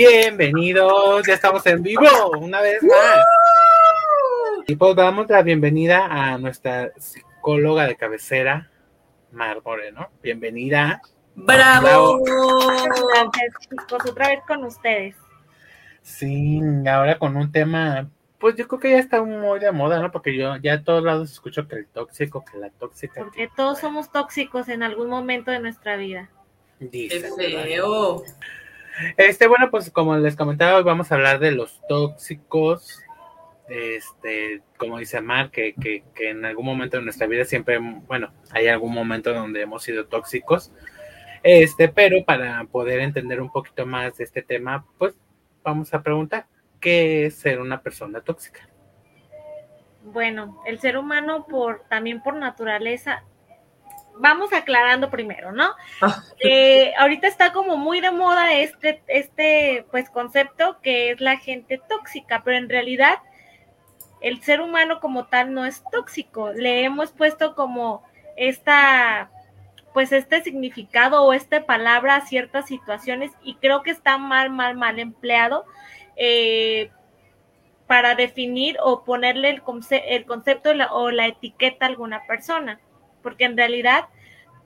Bienvenidos, ya estamos en vivo una vez más. Y pues damos la bienvenida a nuestra psicóloga de cabecera, Mar Moreno. Bienvenida. ¡Bravo! Gracias, chicos, otra vez con ustedes. Sí, ahora con un tema, pues yo creo que ya está muy de moda, ¿no? Porque yo ya a todos lados escucho que el tóxico, que la tóxica. Porque todos somos tóxicos en algún momento de nuestra vida. Dice, ¡Qué feo! Este, bueno, pues como les comentaba, hoy vamos a hablar de los tóxicos. Este, como dice Mar, que, que, que en algún momento de nuestra vida siempre, bueno, hay algún momento donde hemos sido tóxicos. Este, pero para poder entender un poquito más de este tema, pues vamos a preguntar, ¿qué es ser una persona tóxica? Bueno, el ser humano por también por naturaleza vamos aclarando primero, ¿no? Ah. Eh, ahorita está como muy de moda este, este, pues, concepto que es la gente tóxica, pero en realidad el ser humano como tal no es tóxico. Le hemos puesto como esta, pues, este significado o esta palabra a ciertas situaciones y creo que está mal, mal, mal empleado. Eh, para definir o ponerle el, conce el concepto la, o la etiqueta a alguna persona porque en realidad,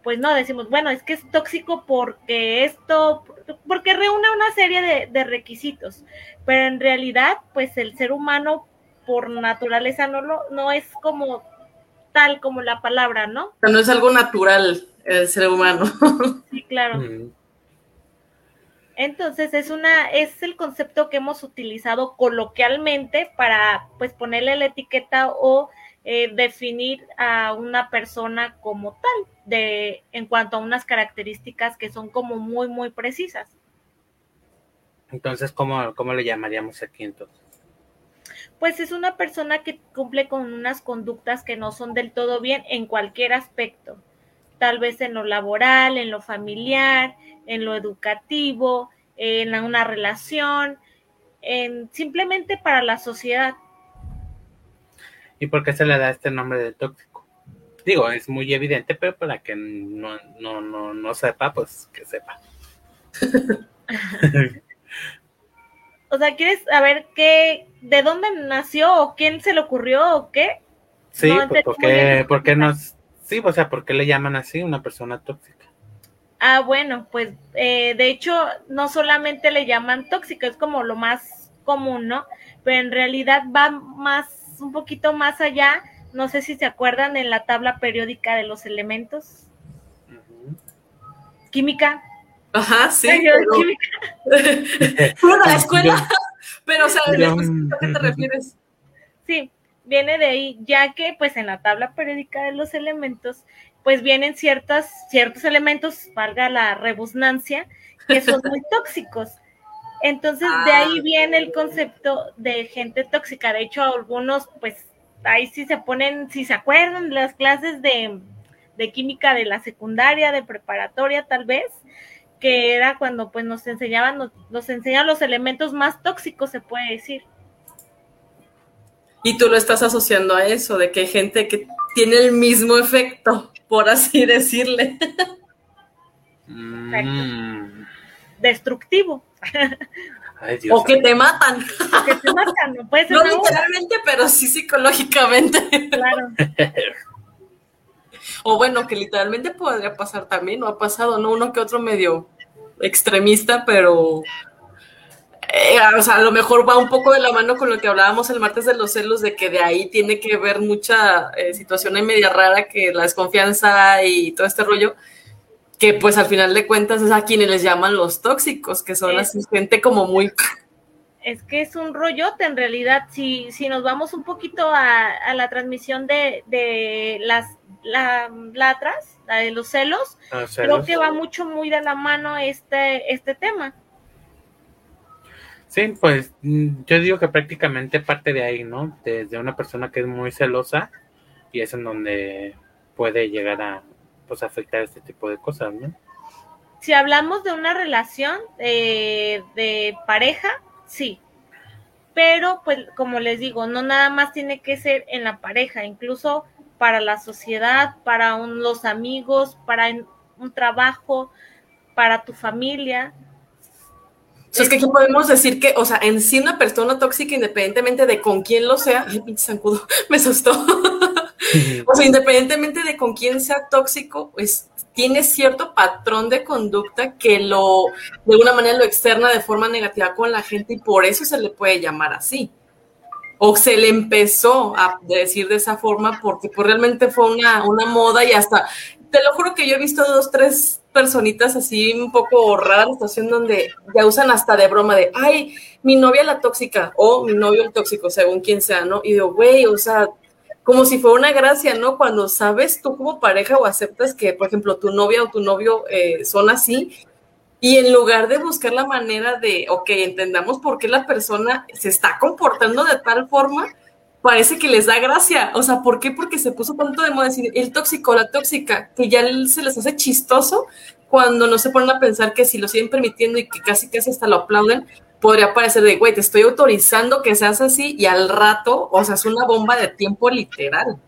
pues no decimos, bueno, es que es tóxico porque esto, porque reúne una serie de, de, requisitos, pero en realidad, pues el ser humano por naturaleza no, lo, no es como tal como la palabra, ¿no? O sea, no es algo natural el ser humano. Sí, claro. Mm, Entonces es una, es el concepto que hemos utilizado coloquialmente para pues ponerle la etiqueta o eh, definir a una persona como tal, de, en cuanto a unas características que son como muy, muy precisas. Entonces, ¿cómo, cómo le llamaríamos aquí entonces? Pues es una persona que cumple con unas conductas que no son del todo bien en cualquier aspecto, tal vez en lo laboral, en lo familiar, en lo educativo, en una relación, en, simplemente para la sociedad. ¿Y por qué se le da este nombre de tóxico? Digo, es muy evidente, pero para que no, no, no, no sepa, pues que sepa. o sea, ¿quieres saber qué, de dónde nació o quién se le ocurrió o qué? Sí, no, pues, ¿por qué, ¿por qué nos, sí, o sea, ¿por qué le llaman así una persona tóxica? Ah, bueno, pues eh, de hecho no solamente le llaman tóxico, es como lo más común, ¿no? Pero en realidad va más un poquito más allá, no sé si se acuerdan en la tabla periódica de los elementos. Uh -huh. Química. Ajá, sí. Pero... Química. bueno, la escuela, pero o sea, ¿a qué te refieres? Sí, viene de ahí, ya que pues en la tabla periódica de los elementos, pues vienen ciertas, ciertos elementos, valga la rebusnancia, que son muy tóxicos. Entonces, ah. de ahí viene el concepto de gente tóxica. De hecho, algunos, pues, ahí sí se ponen, si se acuerdan, las clases de, de, química de la secundaria, de preparatoria, tal vez, que era cuando, pues, nos enseñaban, nos, nos enseñaban los elementos más tóxicos, se puede decir. Y tú lo estás asociando a eso, de que hay gente que tiene el mismo efecto, por así decirle. Mm. Destructivo. Ay, Dios o que te matan. O que te matan, no puede ser. No literalmente, pero sí psicológicamente. Claro. o bueno, que literalmente podría pasar también, no ha pasado, ¿no? Uno que otro medio extremista, pero. Eh, o sea, a lo mejor va un poco de la mano con lo que hablábamos el martes de los celos, de que de ahí tiene que ver mucha eh, situación ahí media rara, que la desconfianza y todo este rollo que pues al final de cuentas es a quienes les llaman los tóxicos, que son es, así gente como muy... Es que es un rollote en realidad, si, si nos vamos un poquito a, a la transmisión de, de las la, la atrás, la de los celos, Ah, creo que va mucho muy de la mano este, este tema. Sí, pues yo digo que prácticamente parte de ahí, ¿no? Desde una persona que es muy celosa y es en donde puede llegar a, pues afectar este tipo de cosas, ¿no? Si hablamos de una relación eh, de pareja, sí. Pero, pues, como les digo, no nada más tiene que ser en la pareja, incluso para la sociedad, para un, los amigos, para un trabajo, para tu familia. es que aquí podemos decir que, o sea, en sí una persona tóxica, independientemente de con quién lo sea, ay, pinche zancudo, me asustó. o sea, independientemente de con quién sea tóxico, pues tiene cierto patrón de conducta que lo, de alguna manera lo externa de forma negativa con la gente y por eso se le puede llamar así. O se le empezó a decir de esa forma porque pues realmente fue una, una moda y hasta, te lo juro que yo he visto dos, tres personitas así un poco raras, la situación donde ya usan hasta de broma de, ay, mi novia la tóxica o mi novio el tóxico, según quien sea, ¿no? Y digo, güey, o sea, como si fuera una gracia, ¿no? Cuando sabes tú como pareja o aceptas que, por ejemplo, tu novia o tu novio eh, son así, y en lugar de buscar la manera de, ok, entendamos por qué la persona se está comportando de tal forma, parece que les da gracia. O sea, ¿por qué? Porque se puso tanto de moda decir el tóxico, la tóxica, que ya se les hace chistoso cuando no se ponen a pensar que si lo siguen permitiendo y que casi casi hasta lo aplauden, podría parecer de, güey, te estoy autorizando que seas así y al rato, o sea, es una bomba de tiempo literal.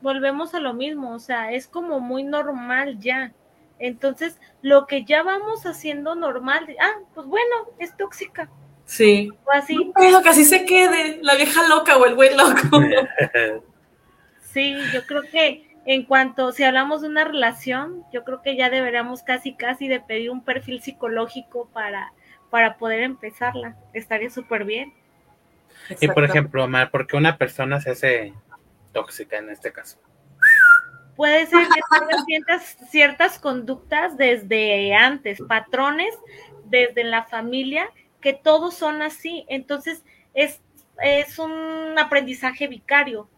Volvemos a lo mismo, o sea, es como muy normal ya. Entonces, lo que ya vamos haciendo normal, ah, pues bueno, es tóxica. Sí. O así. Pero que así se quede, la vieja loca o el güey loco. sí, yo creo que en cuanto, si hablamos de una relación, yo creo que ya deberíamos casi, casi de pedir un perfil psicológico para para poder empezarla. Estaría súper bien. Y por ejemplo, Omar, ¿por qué una persona se hace tóxica en este caso? Puede ser que tengas ciertas, ciertas conductas desde antes, patrones desde la familia, que todos son así. Entonces, es, es un aprendizaje vicario.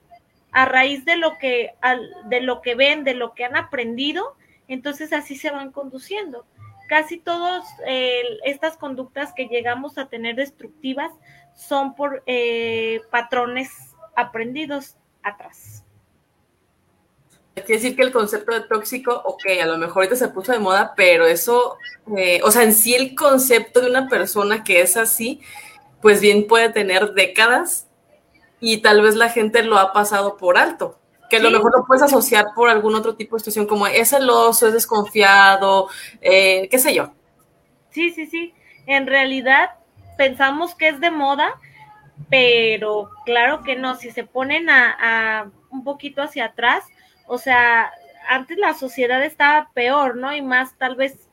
A raíz de lo que, de lo que ven, de lo que han aprendido, entonces así se van conduciendo casi todas estas conductas que llegamos a tener destructivas son por eh, patrones aprendidos atrás. Quiere decir que el concepto de tóxico, ok, a lo mejor ahorita se puso de moda, pero eso, eh, o sea, en sí el concepto de una persona que es así, pues bien puede tener décadas y tal vez la gente lo ha pasado por alto que a lo mejor lo puedes asociar por algún otro tipo de situación, como es celoso, es desconfiado, eh, qué sé yo. Sí, sí, sí. En realidad pensamos que es de moda, pero claro que no. Si se ponen a, un poquito hacia atrás, o sea, antes la sociedad estaba peor, ¿no? Y más, tal vez,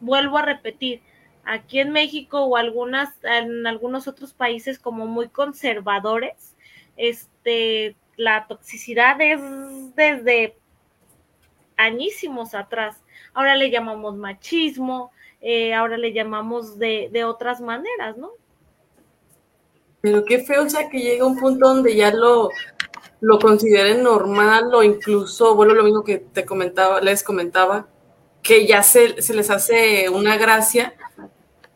vuelvo a repetir, aquí en México o algunas, en algunos otros países como muy conservadores, este, la toxicidad es desde añísimos atrás. Ahora le llamamos machismo, eh, ahora le llamamos de, de, otras maneras, ¿no? Pero qué feo, o sea, que llega un punto donde ya lo, lo consideren normal o incluso, bueno, lo mismo que te comentaba, les comentaba, que ya se, se les hace una gracia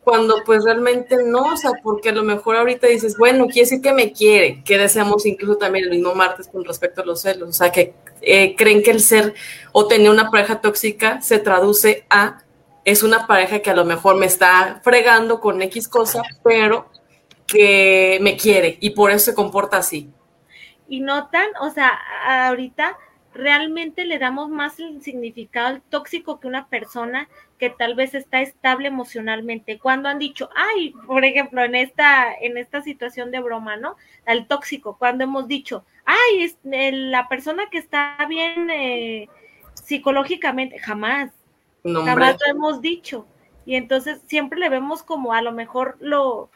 cuando pues realmente no, o sea, porque a lo mejor ahorita dices, bueno, quiere decir que me quiere, que deseamos incluso también el mismo martes con respecto a los celos, o sea, que eh, creen que el ser o tener una pareja tóxica se traduce a, es una pareja que a lo mejor me está fregando con X cosa, pero que me quiere y por eso se comporta así. Y notan, o sea, ahorita realmente le damos más el significado al tóxico que una persona que tal vez está estable emocionalmente. Cuando han dicho, ay, por ejemplo, en esta, en esta situación de broma, ¿no? Al tóxico, cuando hemos dicho, ay, es, la persona que está bien eh, psicológicamente, jamás, jamás lo hemos dicho. Y entonces siempre le vemos como a lo mejor lo,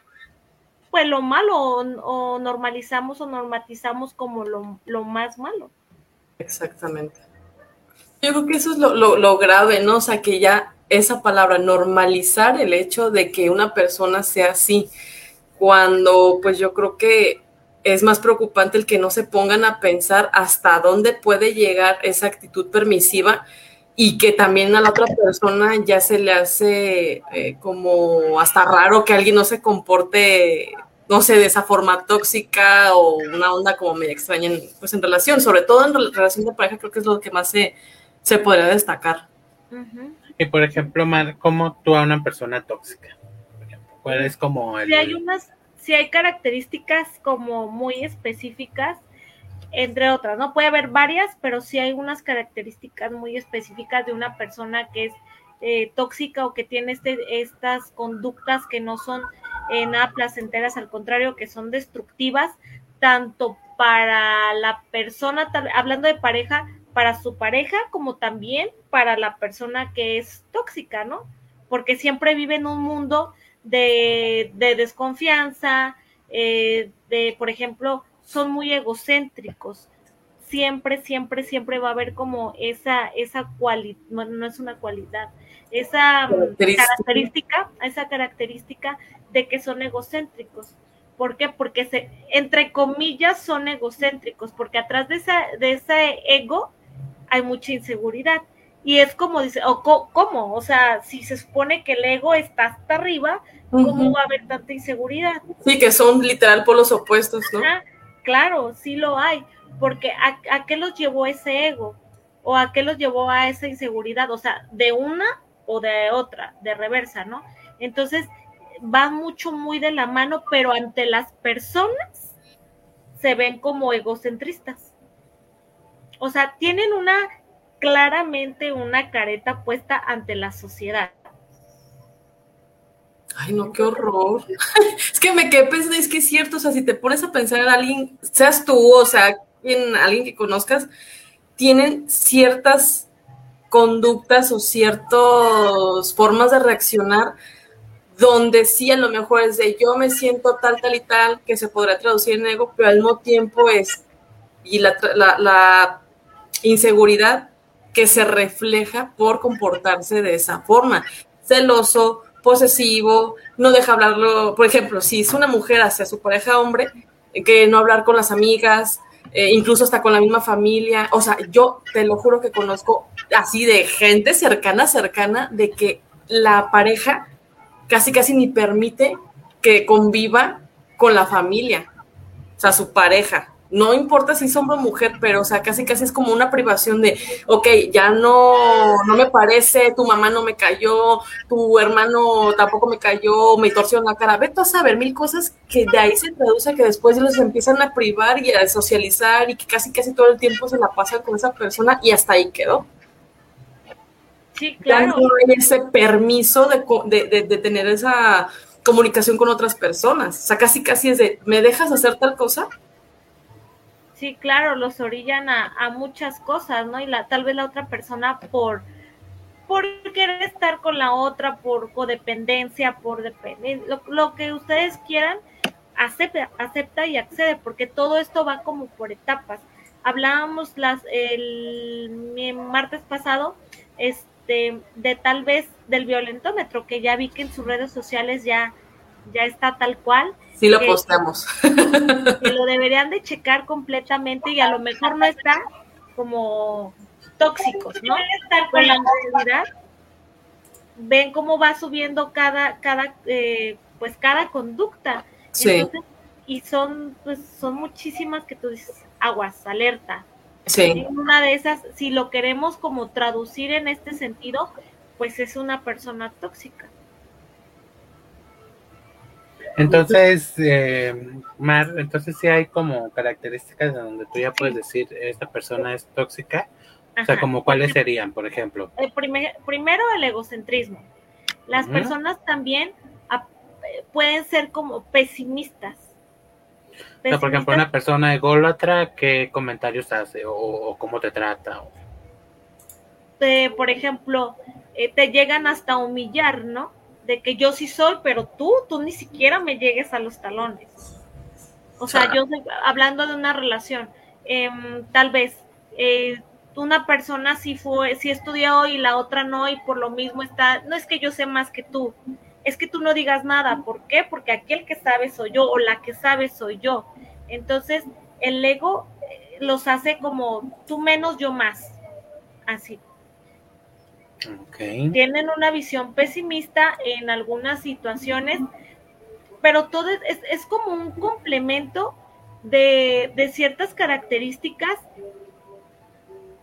pues lo malo o, normalizamos o normatizamos como lo, lo más malo. Exactamente. Yo creo que eso es lo, grave, ¿no? O sea, que ya esa palabra, normalizar el hecho de que una persona sea así, cuando pues yo creo que es más preocupante el que no se pongan a pensar hasta dónde puede llegar esa actitud permisiva y que también a la otra persona ya se le hace eh, como hasta raro que alguien no se comporte no sé, de esa forma tóxica o una onda como medio extraña en, pues en relación, sobre todo en relación de pareja, creo que es lo que más se, se podría destacar. Y por ejemplo, Mar, ¿cómo tú a una persona tóxica? ¿Cuál es como el... Si hay unas, si hay características como muy específicas, entre otras, ¿no? Puede haber varias, pero sí hay unas características muy específicas de una persona que es eh, tóxica o que tiene este, estas conductas que no son eh, nada placenteras, al contrario, que son destructivas, tanto para la persona, hablando de pareja, para su pareja, como también para la persona que es tóxica, ¿no? Porque siempre vive en un mundo de, desconfianza, eh, de, por ejemplo, son muy egocéntricos. Siempre, siempre, siempre va a haber como esa, esa cualidad, no, es una cualidad, esa característica, esa característica de que son egocéntricos. ¿Por qué? Porque se, entre comillas son egocéntricos, porque atrás de, esa, de ese ego hay mucha inseguridad. Y es como dice, o cómo, o sea, si se supone que el ego está hasta arriba, ¿cómo va a haber tanta inseguridad? Sí, que son literal polos opuestos, ¿no? claro, sí lo hay, porque a, ¿a qué los llevó ese ego? ¿O a qué los llevó a esa inseguridad? O sea, de una o de otra, de reversa, ¿no? Entonces, va mucho muy de la mano, pero ante las personas se ven como egocentristas. O sea, tienen una claramente una careta puesta ante la sociedad. Ay, no, qué horror. es que me quedé pensando, es que es cierto, o sea, si te pones a pensar en alguien, seas tú, o sea, en alguien que conozcas, tienen ciertas conductas o ciertas formas de reaccionar donde sí a lo mejor es de yo me siento tal, tal y tal, que se podrá traducir en ego, pero al mismo tiempo es, y la, la, inseguridad que se refleja por comportarse de esa forma, celoso, posesivo, no deja hablarlo, por ejemplo, si es una mujer hacia su pareja hombre, que no hablar con las amigas, eh, incluso hasta con la misma familia, o sea, yo te lo juro que conozco así de gente cercana, cercana, de que la pareja casi casi ni permite que conviva con la familia, o sea, su pareja. No importa si es hombre o mujer, pero, o sea, casi casi es como una privación de, ok, ya no, no me parece, tu mamá no me cayó, tu hermano tampoco me cayó, me torció la cara. Vete a saber mil cosas que de ahí se traduce que después los empiezan a privar y a socializar y que casi casi todo el tiempo se la pasan con esa persona y hasta ahí quedó. Sí, claro. ese permiso de, de, tener esa comunicación con otras personas. O sea, casi casi es de, ¿me dejas hacer tal cosa? Sí, claro, los orillan a, muchas cosas, ¿no? Y la, tal vez la otra persona por, por querer estar con la otra, por codependencia, por depender, lo, que ustedes quieran, acepta, acepta y accede, porque todo esto va como por etapas. Hablábamos las, el, martes pasado, este de, tal vez del violentómetro, que ya vi que en sus redes sociales ya, ya está tal cual. Sí lo postamos. Que lo deberían de checar completamente y a lo mejor no está como tóxicos, ¿no? Con la realidad, ven cómo va subiendo cada, cada, eh, pues cada conducta. Sí. y son, pues, son muchísimas que tú dices, aguas, alerta, Sí. Una de esas, si lo queremos como traducir en este sentido, pues es una persona tóxica. Entonces, eh, Mar, entonces sí hay como características de donde tú ya puedes decir esta persona es tóxica. O sea, como cuáles serían, por ejemplo. El primero, el egocentrismo. Las personas también eh, pueden ser como pesimistas por ejemplo, una persona ególatra, ¿qué comentarios hace o, cómo te trata? por ejemplo, eh, te llegan hasta humillar, ¿no? De que yo sí soy, pero tú, tú ni siquiera me llegues a los talones. O sea, yo hablando de una relación, em, tal vez eh, una persona sí fue, sí estudió y la otra no, y por lo mismo está, no es que yo sé más que tú, es que tú no digas nada. ¿Por qué? Porque aquel que sabe soy yo o la que sabe soy yo. Entonces, el ego eh, los hace como tú menos, yo más. Así. Tienen una visión pesimista en algunas situaciones, pero todo es, como un complemento de, de, ciertas características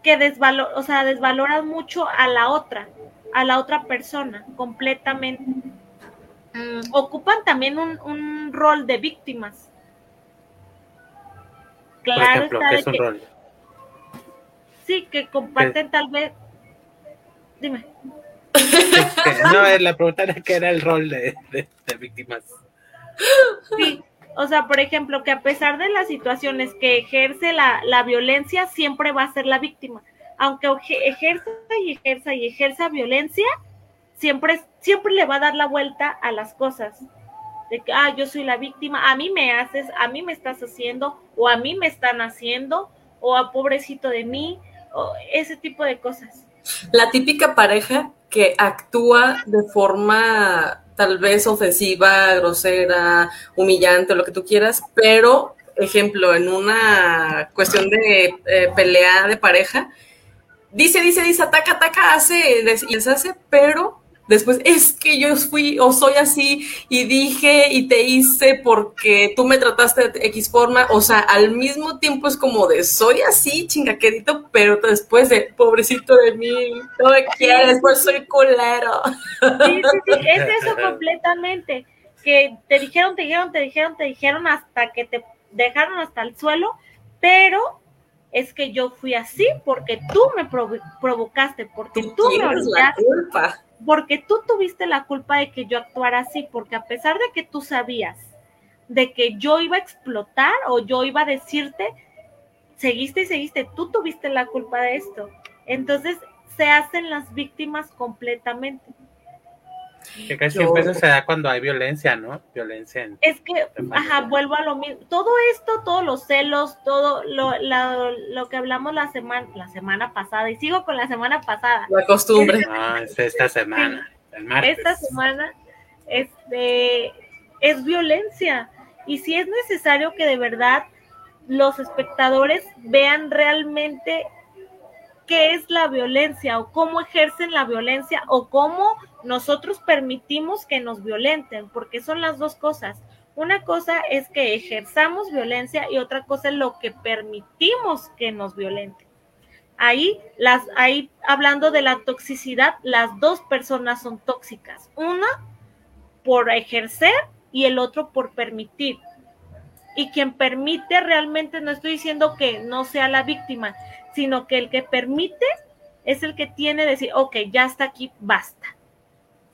que desvalor, o sea, desvaloran mucho a la otra, a la otra persona, completamente. Ocupan también un, rol de víctimas. Claro está es un rol? Sí, que comparten tal vez. Dime. no, eh, la pregunta era que era el rol de, de, víctimas. Sí, o sea, por ejemplo, que a pesar de las situaciones que ejerce la, la violencia, siempre va a ser la víctima. Aunque ejerza y ejerza y ejerza violencia, siempre, siempre le va a dar la vuelta a las cosas. De que, ah, yo soy la víctima, a mí me haces, a mí me estás haciendo, o a mí me están haciendo, o a pobrecito de mí, o ese tipo de cosas. La típica pareja que actúa de forma tal vez ofensiva, grosera, humillante, lo que tú quieras, pero, ejemplo, en una cuestión de eh, pelea de pareja, dice, dice, dice, ataca, ataca, hace y deshace, pero Después, es que yo fui o soy así y dije y te hice porque tú me trataste de X forma. O sea, al mismo tiempo es como de soy así, chingaquerito, pero después de pobrecito de mí, no me quieres, pues soy culero. Sí, sí, sí, es eso completamente. Que te dijeron, te dijeron, te dijeron, te dijeron hasta que te dejaron hasta el suelo, pero es que yo fui así porque tú me provocaste, porque tú, tú me obligaste porque tú tuviste la culpa de que yo actuara así, porque a pesar de que tú sabías de que yo iba a explotar o yo iba a decirte, seguiste y seguiste, tú tuviste la culpa de esto. Entonces se hacen las víctimas completamente. Que casi siempre se da cuando hay violencia, ¿no? Violencia. En, es que, ajá, vuelvo a lo mismo. Todo esto, todos los celos, todo lo, lo que hablamos la semana, la semana pasada, y sigo con la semana pasada. La costumbre. Ah, es esta semana, Esta semana, este, es violencia. Y si es necesario que de verdad los espectadores vean realmente qué es la violencia o cómo ejercen la violencia o cómo nosotros permitimos que nos violenten, porque son las dos cosas. Una cosa es que ejerzamos violencia y otra cosa es lo que permitimos que nos violenten. Ahí, las, ahí hablando de la toxicidad, las dos personas son tóxicas. Una por ejercer y el otro por permitir. Y quien permite realmente, no estoy diciendo que no sea la víctima, sino que el que permite es el que tiene decir, ok, ya está aquí, basta.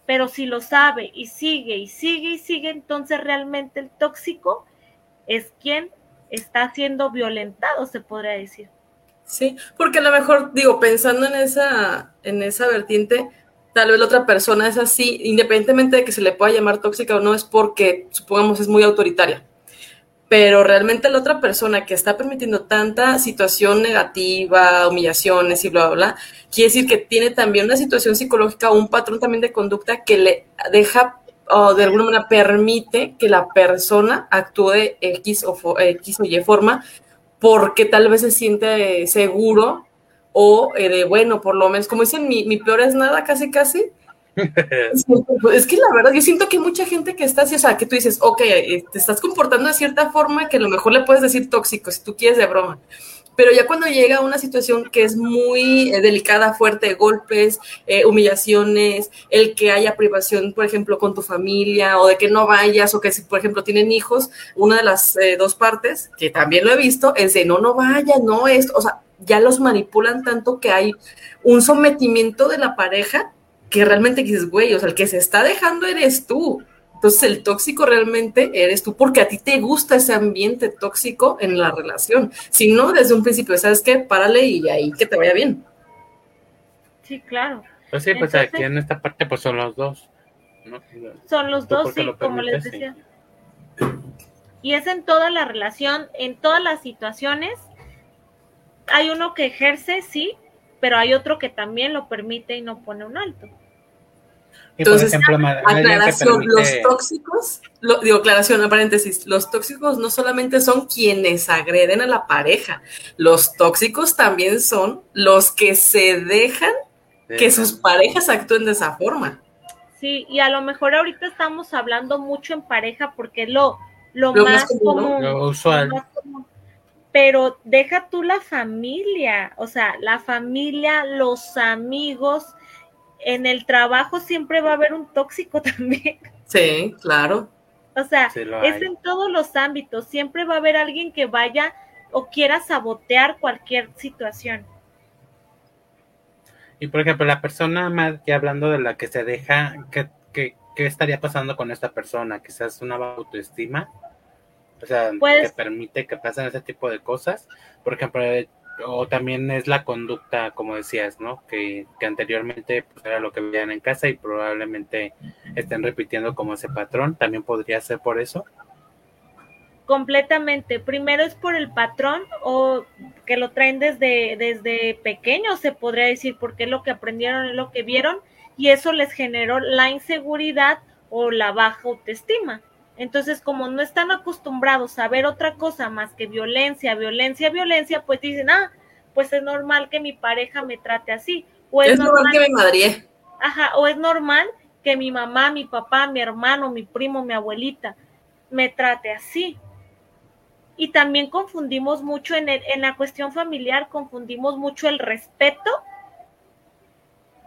Pero si lo sabe y sigue y sigue y sigue, entonces realmente el tóxico es quien está siendo violentado, se podría decir. Sí, porque a lo mejor, digo, pensando en esa, en esa vertiente, tal vez la otra persona es así, independientemente de que se le pueda llamar tóxica o no, es porque, supongamos, es muy autoritaria pero realmente la otra persona que está permitiendo tanta situación negativa, humillaciones y bla, bla, bla, quiere decir que tiene también una situación psicológica o un patrón también de conducta que le deja o de alguna manera permite que la persona actúe X o, X Y forma porque tal vez se siente seguro o eh, de, bueno, por lo menos, como dicen, mi peor es nada, casi, casi, es que la verdad, yo siento que mucha gente que está así, o sea, que tú dices, ok, eh, te estás comportando de cierta forma que a lo mejor le puedes decir tóxico si tú quieres de broma. Pero ya cuando llega una situación que es muy eh, delicada, fuerte, golpes, eh, humillaciones, el que haya privación, por ejemplo, con tu familia, o de que no vayas, o que si, por ejemplo, tienen hijos, una de las dos partes, que también lo he visto, es de no, no vayas, no esto, o sea, ya los manipulan tanto que hay un sometimiento de la pareja que realmente dices, güey, o sea, el que se está dejando eres tú. Entonces el tóxico realmente eres tú porque a ti te gusta ese ambiente tóxico en la relación. Si no, desde un principio, ¿sabes qué? Párale y ahí que te vaya bien. Sí, claro. Pues sí, pues aquí en esta parte pues son los dos. Son los dos, sí, como les decía. Y es en toda la relación, en todas las situaciones. Hay uno que ejerce, sí, pero hay otro que también lo permite y no pone un alto. Entonces, aclaración, los tóxicos, digo, aclaración, a paréntesis, los tóxicos no solamente son quienes agreden a la pareja, los tóxicos también son los que se dejan que sus parejas actúen de esa forma. Sí, y a lo mejor ahorita estamos hablando mucho en pareja porque lo, lo, más, común, lo usual. Pero deja tú la familia, o sea, la familia, los amigos, en el trabajo siempre va a haber un tóxico también. Sí, claro. O sea, es en todos los ámbitos, siempre va a haber alguien que vaya o quiera sabotear cualquier situación. Y por ejemplo, la persona, ya hablando de la que se deja, ¿qué, qué, qué estaría pasando con esta persona? Quizás una autoestima, o sea, que permite que pasen ese tipo de cosas. Por ejemplo, o también es la conducta, como decías, ¿no? Que, que anteriormente pues, era lo que veían en casa y probablemente estén repitiendo como ese patrón. También podría ser por eso completamente. Primero es por el patrón o que lo traen desde, desde pequeño, se podría decir, porque es lo que aprendieron, es lo que vieron, y eso les generó la inseguridad o la baja autoestima. Entonces, como no están acostumbrados a ver otra cosa más que violencia, violencia, violencia, pues dicen, ah, pues es normal que mi pareja me trate así. O es, normal, que me madre. Ajá, o es normal que mi mamá, mi papá, mi hermano, mi primo, mi abuelita me trate así y también confundimos mucho en, en la cuestión familiar, confundimos mucho el respeto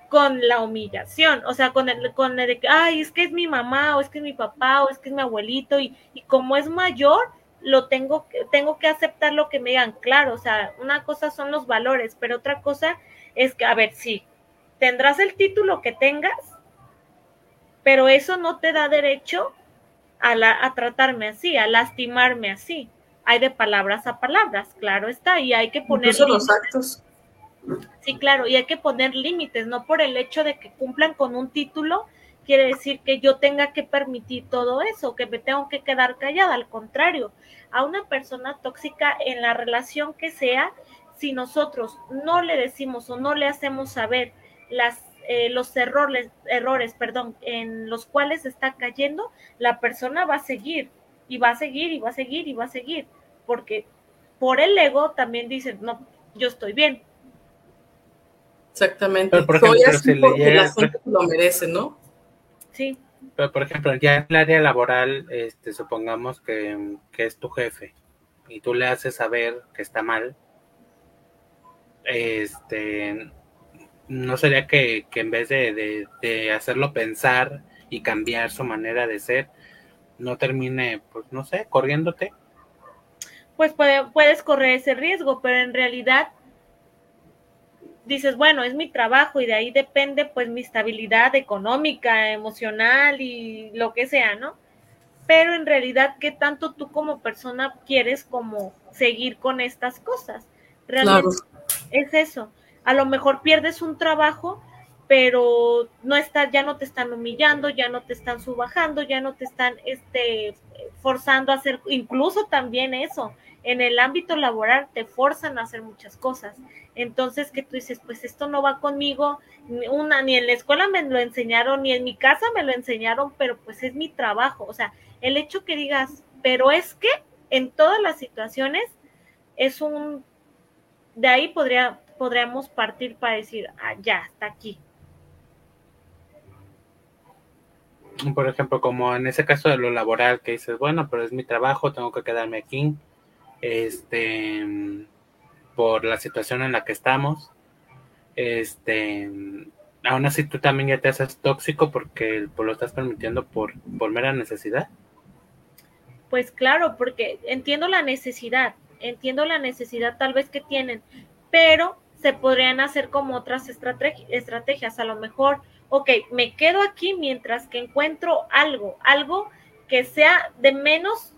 con la humillación, o sea, con el, con el de que, ay, es que es mi mamá, o es que es mi papá, o es que es mi abuelito, y, y como es mayor, lo tengo, tengo que aceptar lo que me digan, claro, o sea, una cosa son los valores, pero otra cosa es que, a ver, sí, tendrás el título que tengas, pero eso no te da derecho a, la, a tratarme así, a lastimarme así. Hay de palabras a palabras, claro está, y hay que poner... Incluso los actos. Sí, claro, y hay que poner límites, no por el hecho de que cumplan con un título, quiere decir que yo tenga que permitir todo eso, que me tengo que quedar callada, al contrario, a una persona tóxica en la relación que sea, si nosotros no le decimos o no le hacemos saber las eh, los errores, errores, perdón, en los cuales está cayendo, la persona va a seguir y va a seguir y va a seguir y va a seguir, porque por el ego también dicen, no, yo estoy bien. Exactamente. Pero por ejemplo, la gente lo merece, ¿no? Sí. Pero por ejemplo, ya en el área laboral, este, supongamos que, es tu jefe y tú le haces saber que está mal, este, no sería que, en vez de, de hacerlo pensar y cambiar su manera de ser, no termine, pues no sé, corriéndote. Pues puedes correr ese riesgo, pero en realidad dices, bueno, es mi trabajo y de ahí depende pues mi estabilidad económica, emocional y lo que sea, ¿no? Pero en realidad, ¿qué tanto tú como persona quieres como seguir con estas cosas? Realmente es eso. A lo mejor pierdes un trabajo, pero no está, ya no te están humillando, ya no te están subajando, ya no te están este, forzando a hacer, incluso también eso, en el ámbito laboral te forzan a hacer muchas cosas. Entonces que tú dices, pues esto no va conmigo, una, ni en la escuela me lo enseñaron, ni en mi casa me lo enseñaron, pero pues es mi trabajo. O sea, el hecho que digas, pero es que en todas las situaciones es un, de ahí podría, podríamos partir para decir, ah, ya, está aquí. por ejemplo, como en ese caso de lo laboral, que dices, bueno, pero es mi trabajo, tengo que quedarme aquí, este, por la situación en la que estamos, este, aún así tú también ya te haces tóxico porque pues, lo estás permitiendo por, por mera necesidad. Pues claro, porque entiendo la necesidad, entiendo la necesidad tal vez que tienen, pero se podrían hacer como otras estrategias, a lo mejor ok, me quedo aquí mientras que encuentro algo, algo que sea de menos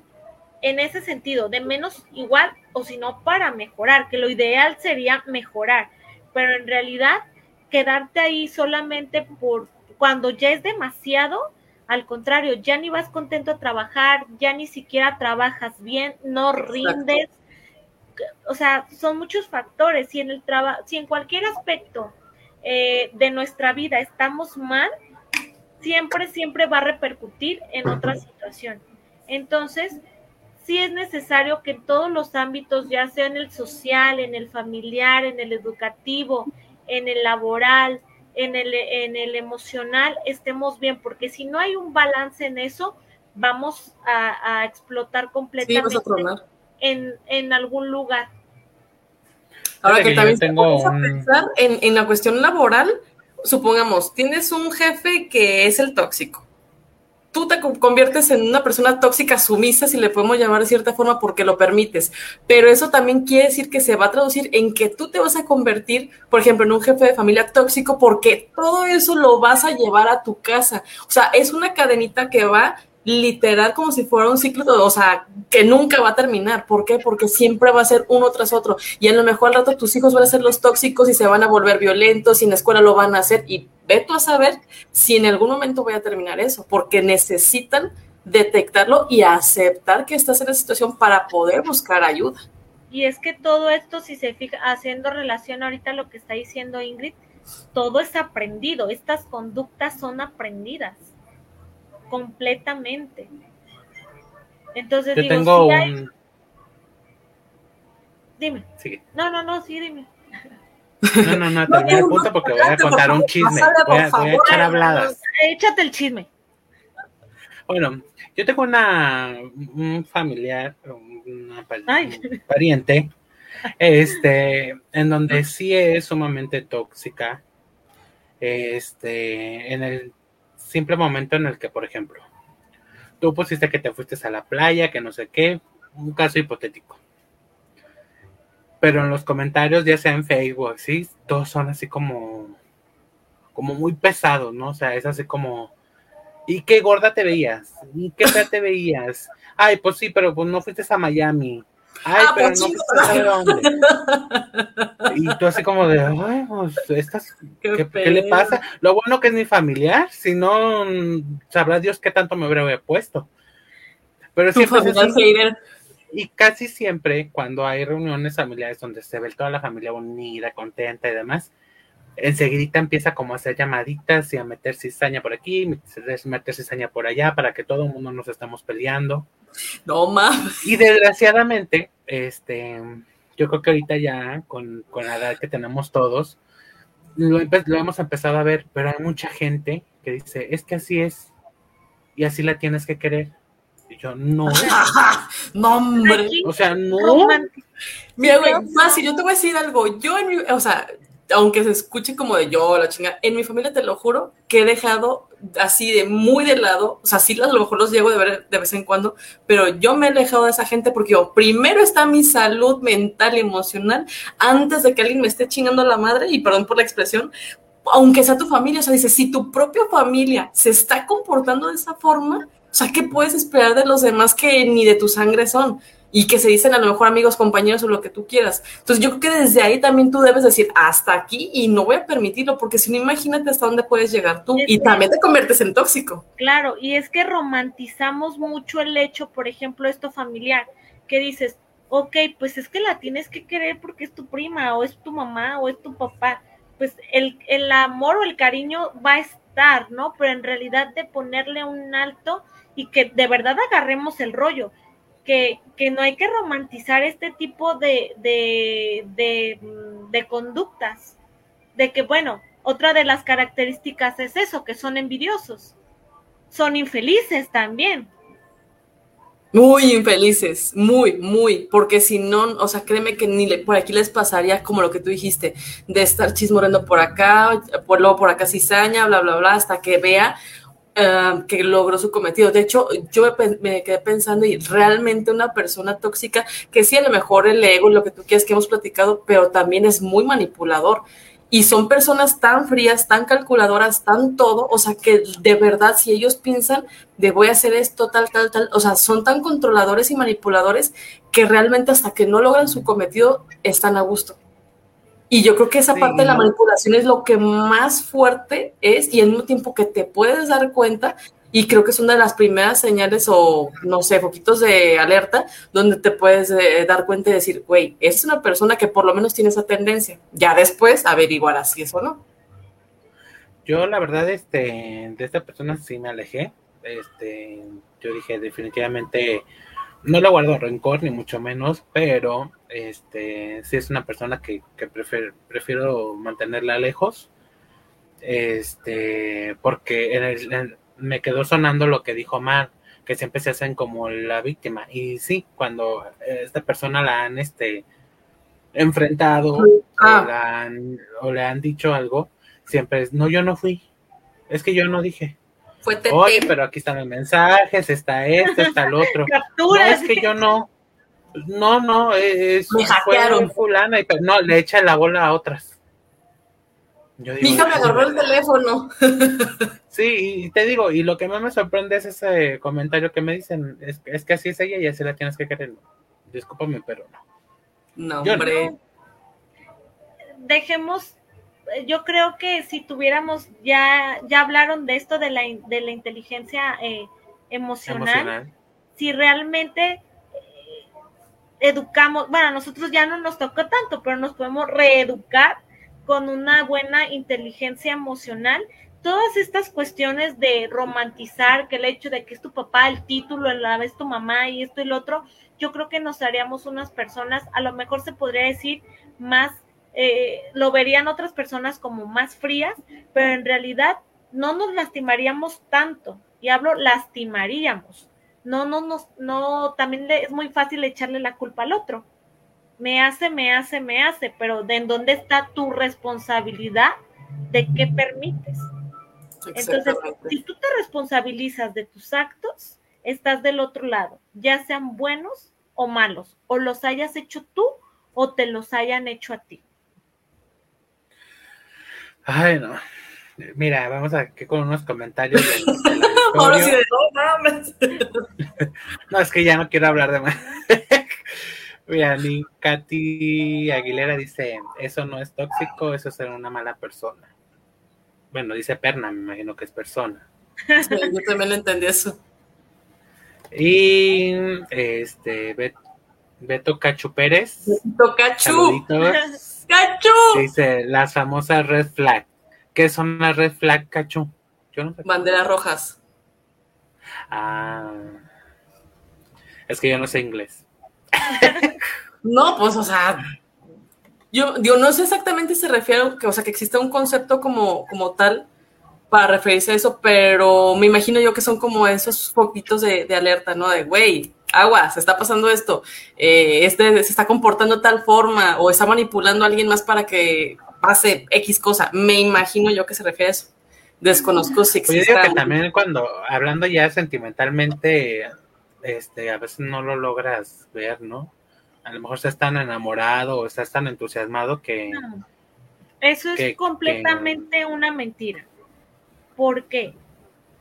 en ese sentido, de menos igual o si no para mejorar, que lo ideal sería mejorar, pero en realidad quedarte ahí solamente por cuando ya es demasiado, al contrario, ya ni vas contento a trabajar, ya ni siquiera trabajas bien, no rindes. O sea, son muchos factores. Si en el trabajo, si en cualquier aspecto eh, de nuestra vida estamos mal, siempre, siempre va a repercutir en otra situación. Entonces, sí es necesario que en todos los ámbitos, ya sea en el social, en el familiar, en el educativo, en el laboral, en el, en el emocional, estemos bien, porque si no hay un balance en eso, vamos a, explotar completamente en, en algún lugar. Ahora que, también tengo a pensar en, la cuestión laboral, supongamos, tienes un jefe que es el tóxico. Tú te conviertes en una persona tóxica sumisa, si le podemos llamar de cierta forma, porque lo permites. Pero eso también quiere decir que se va a traducir en que tú te vas a convertir, por ejemplo, en un jefe de familia tóxico, porque todo eso lo vas a llevar a tu casa. O sea, es una cadenita que va literal como si fuera un ciclo, o sea, que nunca va a terminar. ¿Por qué? Porque siempre va a ser uno tras otro. Y a lo mejor al rato tus hijos van a ser los tóxicos y se van a volver violentos y en la escuela lo van a hacer. Y ve a saber si en algún momento voy a terminar eso, porque necesitan detectarlo y aceptar que estás en esa situación para poder buscar ayuda. Y es que todo esto, si se fija, haciendo relación ahorita a lo que está diciendo Ingrid, todo es aprendido, estas conductas son aprendidas completamente. Entonces, Yo tengo Dime. No, no, no, sí, dime. No, no, no, termina el punto porque voy a contar un chisme. Voy a, voy a echar habladas. Échate el chisme. Bueno, yo tengo una un familiar, una pariente, este, en donde sí es sumamente tóxica. Este, en el simple momento en el que, por ejemplo, tú pusiste que te fuiste a la playa, que no sé qué, un caso hipotético. Pero en los comentarios, ya sea en Facebook, sí, todos son así como, como muy pesados, ¿no? O sea, es así como, ¿y qué gorda te veías? ¿Y qué fea te veías? Ay, pues sí, pero pues no fuiste a Miami. Ay, ah, pero pues no dónde. Y tú así como de, ay, pues, estas, ¿qué, ¿qué, le pasa? Lo bueno que es mi familiar, si no, sabrá Dios qué tanto me hubiera puesto. Pero siempre y casi siempre cuando hay reuniones familiares donde se ve toda la familia unida, contenta y demás, enseguida empieza como a hacer llamaditas y a meter cizaña por aquí, meter cizaña por allá para que todo el mundo nos estemos peleando. No más. Y desgraciadamente, este, yo creo que ahorita ya con, la edad que tenemos todos, lo, lo hemos empezado a ver, pero hay mucha gente que dice, es que así es y así la tienes que querer. Y yo, no. no, hombre. O sea, no. Mira, güey, más si yo te voy a decir algo. Yo, en mi, o sea, aunque se escuche como de yo, la chinga, en mi familia te lo juro que he dejado así de muy de lado, o sea, sí a lo mejor los llego de ver de vez en cuando, pero yo me he alejado de esa gente porque yo, primero está mi salud mental y emocional antes de que alguien me esté chingando la madre, y perdón por la expresión, aunque sea tu familia, o sea, dice, si tu propia familia se está comportando de esa forma, o sea, ¿qué puedes esperar de los demás que ni de tu sangre son? Y que se dicen a lo mejor amigos, compañeros o lo que tú quieras. Entonces yo creo que desde ahí también tú debes decir, hasta aquí y no voy a permitirlo, porque si no, imagínate hasta dónde puedes llegar tú y también te conviertes en tóxico. Claro, y es que romantizamos mucho el hecho, por ejemplo, esto familiar, que dices, ok, pues es que la tienes que querer porque es tu prima o es tu mamá o es tu papá. Pues el, el amor o el cariño va a estar, ¿no? Pero en realidad de ponerle un alto y que de verdad agarremos el rollo, que, que no hay que romantizar este tipo de, de, de, de conductas, de que, bueno, otra de las características es eso, que son envidiosos, son infelices también. Muy infelices, muy, muy, porque si no, o sea, créeme que ni le, por aquí les pasaría como lo que tú dijiste, de estar chismorando por acá, por luego por acá cizaña, bla, bla, bla, hasta que vea Ah, que logró su cometido. De hecho, yo me, quedé pensando y realmente una persona tóxica, que sí, a lo mejor el ego, lo que tú quieras que hemos platicado, pero también es muy manipulador. Y son personas tan frías, tan calculadoras, tan todo, o sea, que de verdad, si ellos piensan de voy a hacer esto, tal, tal, tal, o sea, son tan controladores y manipuladores que realmente hasta que no logran su cometido están a gusto. Y yo creo que esa parte de la manipulación es lo que más fuerte es y al mismo tiempo que te puedes dar cuenta y creo que es una de las primeras señales o, no sé, poquitos de alerta donde te puedes eh, dar cuenta y decir, güey, es una persona que por lo menos tiene esa tendencia. Ya después averiguar si es o no. Yo la verdad, este, de esta persona sí me alejé. Este, yo dije definitivamente no le guardo rencor ni mucho menos, pero este sí es una persona que, prefiero, prefiero mantenerla lejos. Este, porque me quedó sonando lo que dijo Mar, que siempre se hacen como la víctima. Y sí, cuando esta persona la han este enfrentado ah. o, le han dicho algo, siempre es no, yo no fui, es que yo no dije. Fue. Oye, pero aquí están los mensajes, está esto, está el otro. No, es que yo no. No, no, es Me fue hackearon. fulana y pero no, le echa la bola a otras. Yo Mi hija me agarró el teléfono. Sí, y te digo, y lo que más me sorprende es ese comentario que me dicen, es, es que así es ella y así la tienes que querer. Discúlpame, pero no. No, Yo no. hombre. dejemos, eh, yo creo que si tuviéramos, ya, ya hablaron de esto de la, de la inteligencia eh, emocional, Emocional. si realmente eh, educamos, bueno, nosotros ya no nos tocó tanto, pero nos podemos reeducar con una buena inteligencia emocional. Todas estas cuestiones de romantizar, que el hecho de que es tu papá, el título, la vez tu mamá y esto y lo otro, yo creo que nos haríamos unas personas, a lo mejor se podría decir más, eh, lo verían otras personas como más frías, pero en realidad no nos lastimaríamos tanto, y hablo lastimaríamos, no, no, nos, no, también es muy fácil echarle la culpa al otro. Me hace, me hace, me hace, pero ¿de en dónde está tu responsabilidad de qué permites? Entonces, si tú te responsabilizas de tus actos, estás del otro lado, ya sean buenos o malos, o los hayas hecho tú o te los hayan hecho a ti. Ay, no. Mira, vamos aquí con unos comentarios del Ahora sí, de no mames. No, es que ya no quiero hablar de más. Mira, ni Katy Aguilera dice, eso no es tóxico, eso es ser una mala persona. Bueno, dice perna, me imagino que es persona. Sí, yo también entendí eso. Y este Bet- Beto Cachu Pérez, saluditos, ¡Cachu! dice las famosas red flag. ¿Qué son las red flag, Cachu? Yo no sé. Banderas rojas. Ah, es que yo no sé inglés. No, pues, o sea, yo, no sé exactamente si se refiere, a que, o sea, que existe un concepto como, como tal para referirse a eso, pero me imagino yo que son como esos foquitos de, de alerta, ¿no? De, güey, agua, se está pasando esto, eh, este se está comportando de tal forma o está manipulando a alguien más para que pase X cosa. Me imagino yo que se refiere a eso. Desconozco si Pues yo existe. digo que también cuando, hablando ya sentimentalmente, este, a veces no lo logras ver, ¿no? A lo mejor estás tan enamorado o estás tan entusiasmado que... No. Eso es Que- completamente una mentira. ¿Por qué?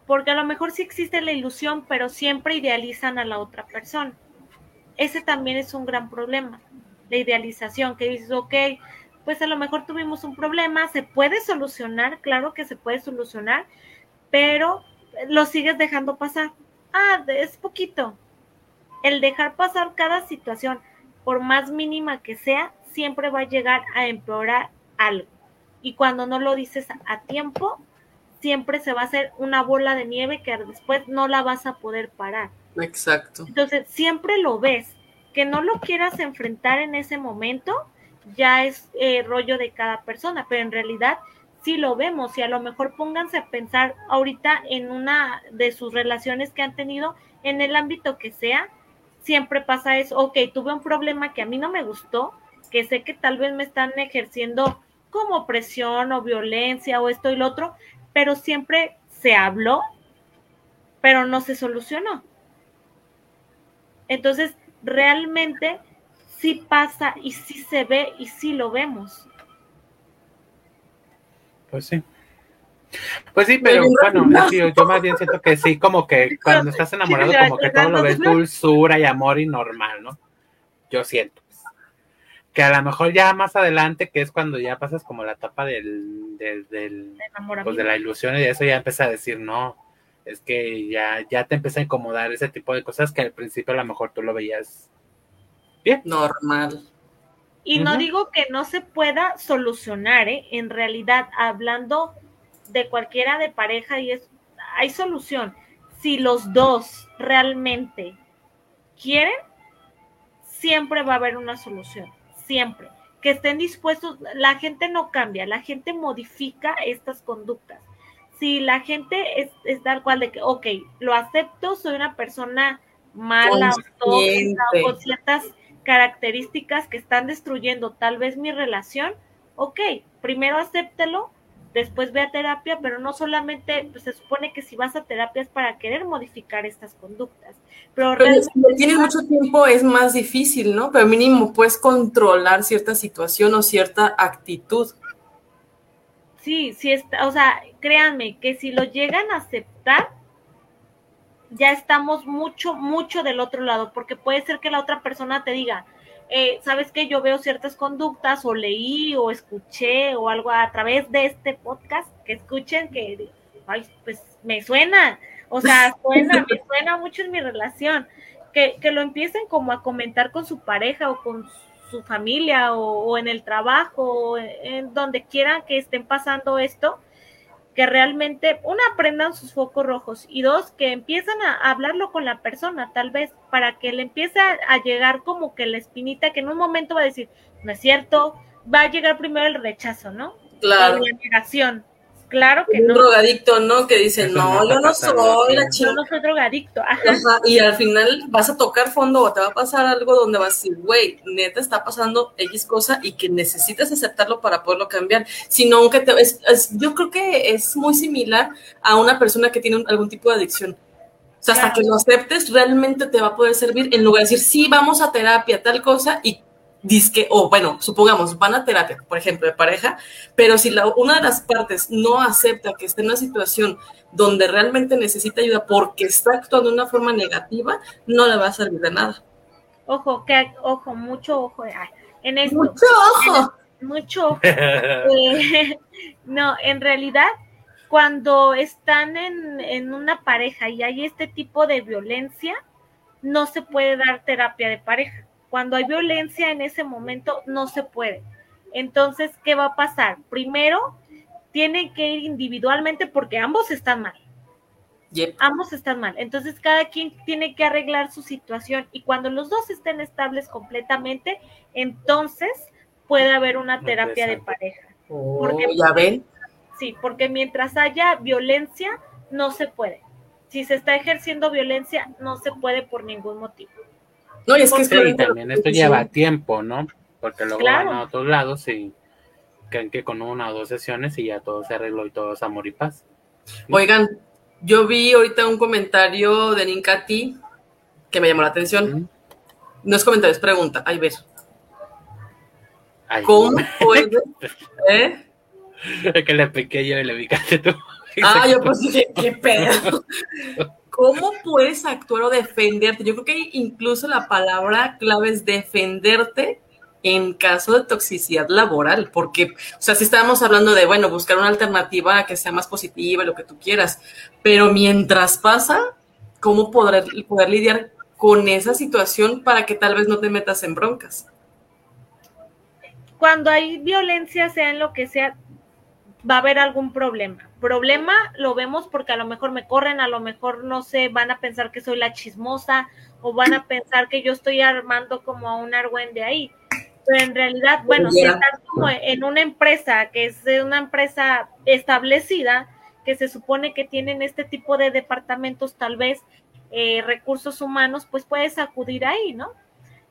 Porque a lo mejor sí existe la ilusión, pero siempre idealizan a la otra persona. Ese también es un gran problema, la idealización, que dices, ok, pues a lo mejor tuvimos un problema, se puede solucionar, claro que se puede solucionar, pero lo sigues dejando pasar. Ah, es poquito. El dejar pasar cada situación, por más mínima que sea, siempre va a llegar a empeorar algo. Y cuando no lo dices a tiempo, siempre se va a hacer una bola de nieve que después no la vas a poder parar. Exacto. Entonces, siempre lo ves. Que no lo quieras enfrentar en ese momento, ya es eh, rollo de cada persona, pero en realidad sí lo vemos y a lo mejor pónganse a pensar ahorita en una de sus relaciones que han tenido, en el ámbito que sea, siempre pasa eso, ok, tuve un problema que a mí no me gustó, que sé que tal vez me están ejerciendo como presión o violencia o esto y lo otro, pero siempre se habló, pero no se solucionó. Entonces, realmente sí pasa y sí se ve y sí lo vemos. Pues sí. Pues sí, pero bueno, no. sí, yo más bien siento que sí, como que cuando estás enamorado, como que todo lo ves dulzura y amor y normal, ¿no? Yo siento. Que a lo mejor ya más adelante, que es cuando ya pasas como la etapa del, del, del pues de la ilusión y de eso ya empieza a decir, no, es que ya, ya te empieza a incomodar ese tipo de cosas que al principio a lo mejor tú lo veías bien. Normal. Y no digo que no se pueda solucionar, ¿eh? En realidad, hablando de cualquiera de pareja, y es, hay solución. Si los dos realmente quieren, siempre va a haber una solución. Siempre. Que estén dispuestos, la gente no cambia, la gente modifica estas conductas. Si la gente es, es tal cual de que, ok, lo acepto, soy una persona mala o tóxica o con ciertas características que están destruyendo tal vez mi relación, ok, primero acéptelo, después ve a terapia, pero no solamente pues, se supone que si vas a terapia es para querer modificar estas conductas. Pero, si tienes mucho tiempo es más difícil, ¿no? Pero mínimo puedes controlar cierta situación o cierta actitud. Sí, sí está, o sea, créanme que si lo llegan a aceptar, ya estamos mucho, mucho del otro lado, porque puede ser que la otra persona te diga, eh, sabes que yo veo ciertas conductas o leí o escuché o algo a través de este podcast que escuchen que, ay, pues me suena, o sea, suena, me suena mucho en mi relación, que, que lo empiecen como a comentar con su pareja o con su familia o, o en el trabajo, o en donde quieran que estén pasando esto, que realmente, una, aprendan sus focos rojos y dos, que empiezan a hablarlo con la persona, tal vez, para que le empiece a, llegar como que la espinita que en un momento va a decir, no es cierto, va a llegar primero el rechazo, ¿no? Claro. La negación. Claro que un no. drogadicto, ¿no? Que dice, no, yo no soy la chica. Yo no soy drogadicto. Y al final vas a tocar fondo o te va a pasar algo donde vas a decir, güey, neta está pasando X cosa y que necesitas aceptarlo para poderlo cambiar. Sino aunque te, es, yo creo que es muy similar a una persona que tiene algún tipo de adicción. O sea, hasta que lo aceptes, realmente te va a poder servir en lugar de decir, sí, vamos a terapia, tal cosa, y disque, o bueno, supongamos, van a terapia, por ejemplo, de pareja, pero si la, una de las partes no acepta que esté en una situación donde realmente necesita ayuda porque está actuando de una forma negativa, no le va a servir de nada. Ojo, que, ojo, mucho ojo en esto. Mucho ojo. mucho ojo. Eh, no, en realidad, cuando están en, en una pareja y hay este tipo de violencia, no se puede dar terapia de pareja cuando hay violencia en ese momento no se puede. Entonces, ¿qué va a pasar? Primero, tienen que ir individualmente porque ambos están mal. Ambos están mal. Entonces, cada quien tiene que arreglar su situación y cuando los dos estén estables completamente, entonces puede haber una terapia de pareja. Oh, porque, ¿Ya ven? Sí, porque mientras haya violencia, no se puede. Si se está ejerciendo violencia, no se puede por ningún motivo. No, y es que también esto lleva tiempo, ¿no? Porque luego van a otros lados y creen que con una o dos sesiones y ya todo se arregló y todo es amor y paz. Oigan, yo vi ahorita un comentario de Ninkati que me llamó la atención. No es comentario, es pregunta. Ay, ver. ¿Cómo puede? ¿Eh? que le piqué yo y le picaste tú. Ah, yo pues dije, qué pedo. ¿Cómo puedes actuar o defenderte? Yo creo que incluso la palabra clave es defenderte en caso de toxicidad laboral, porque, o sea, si estábamos hablando de, bueno, buscar una alternativa que sea más positiva, lo que tú quieras, pero mientras pasa, ¿cómo poder, poder lidiar con esa situación para que tal vez no te metas en broncas? Cuando hay violencia, sea en lo que sea, va a haber algún problema. Problema lo vemos porque a lo mejor me corren, a lo mejor no sé, van a pensar que soy la chismosa o van a pensar que yo estoy armando como a un argüende ahí. Pero en realidad, bueno, si estás como en una empresa que es una empresa establecida, que se supone que tienen este tipo de departamentos, tal vez eh, recursos humanos, pues puedes acudir ahí, ¿no?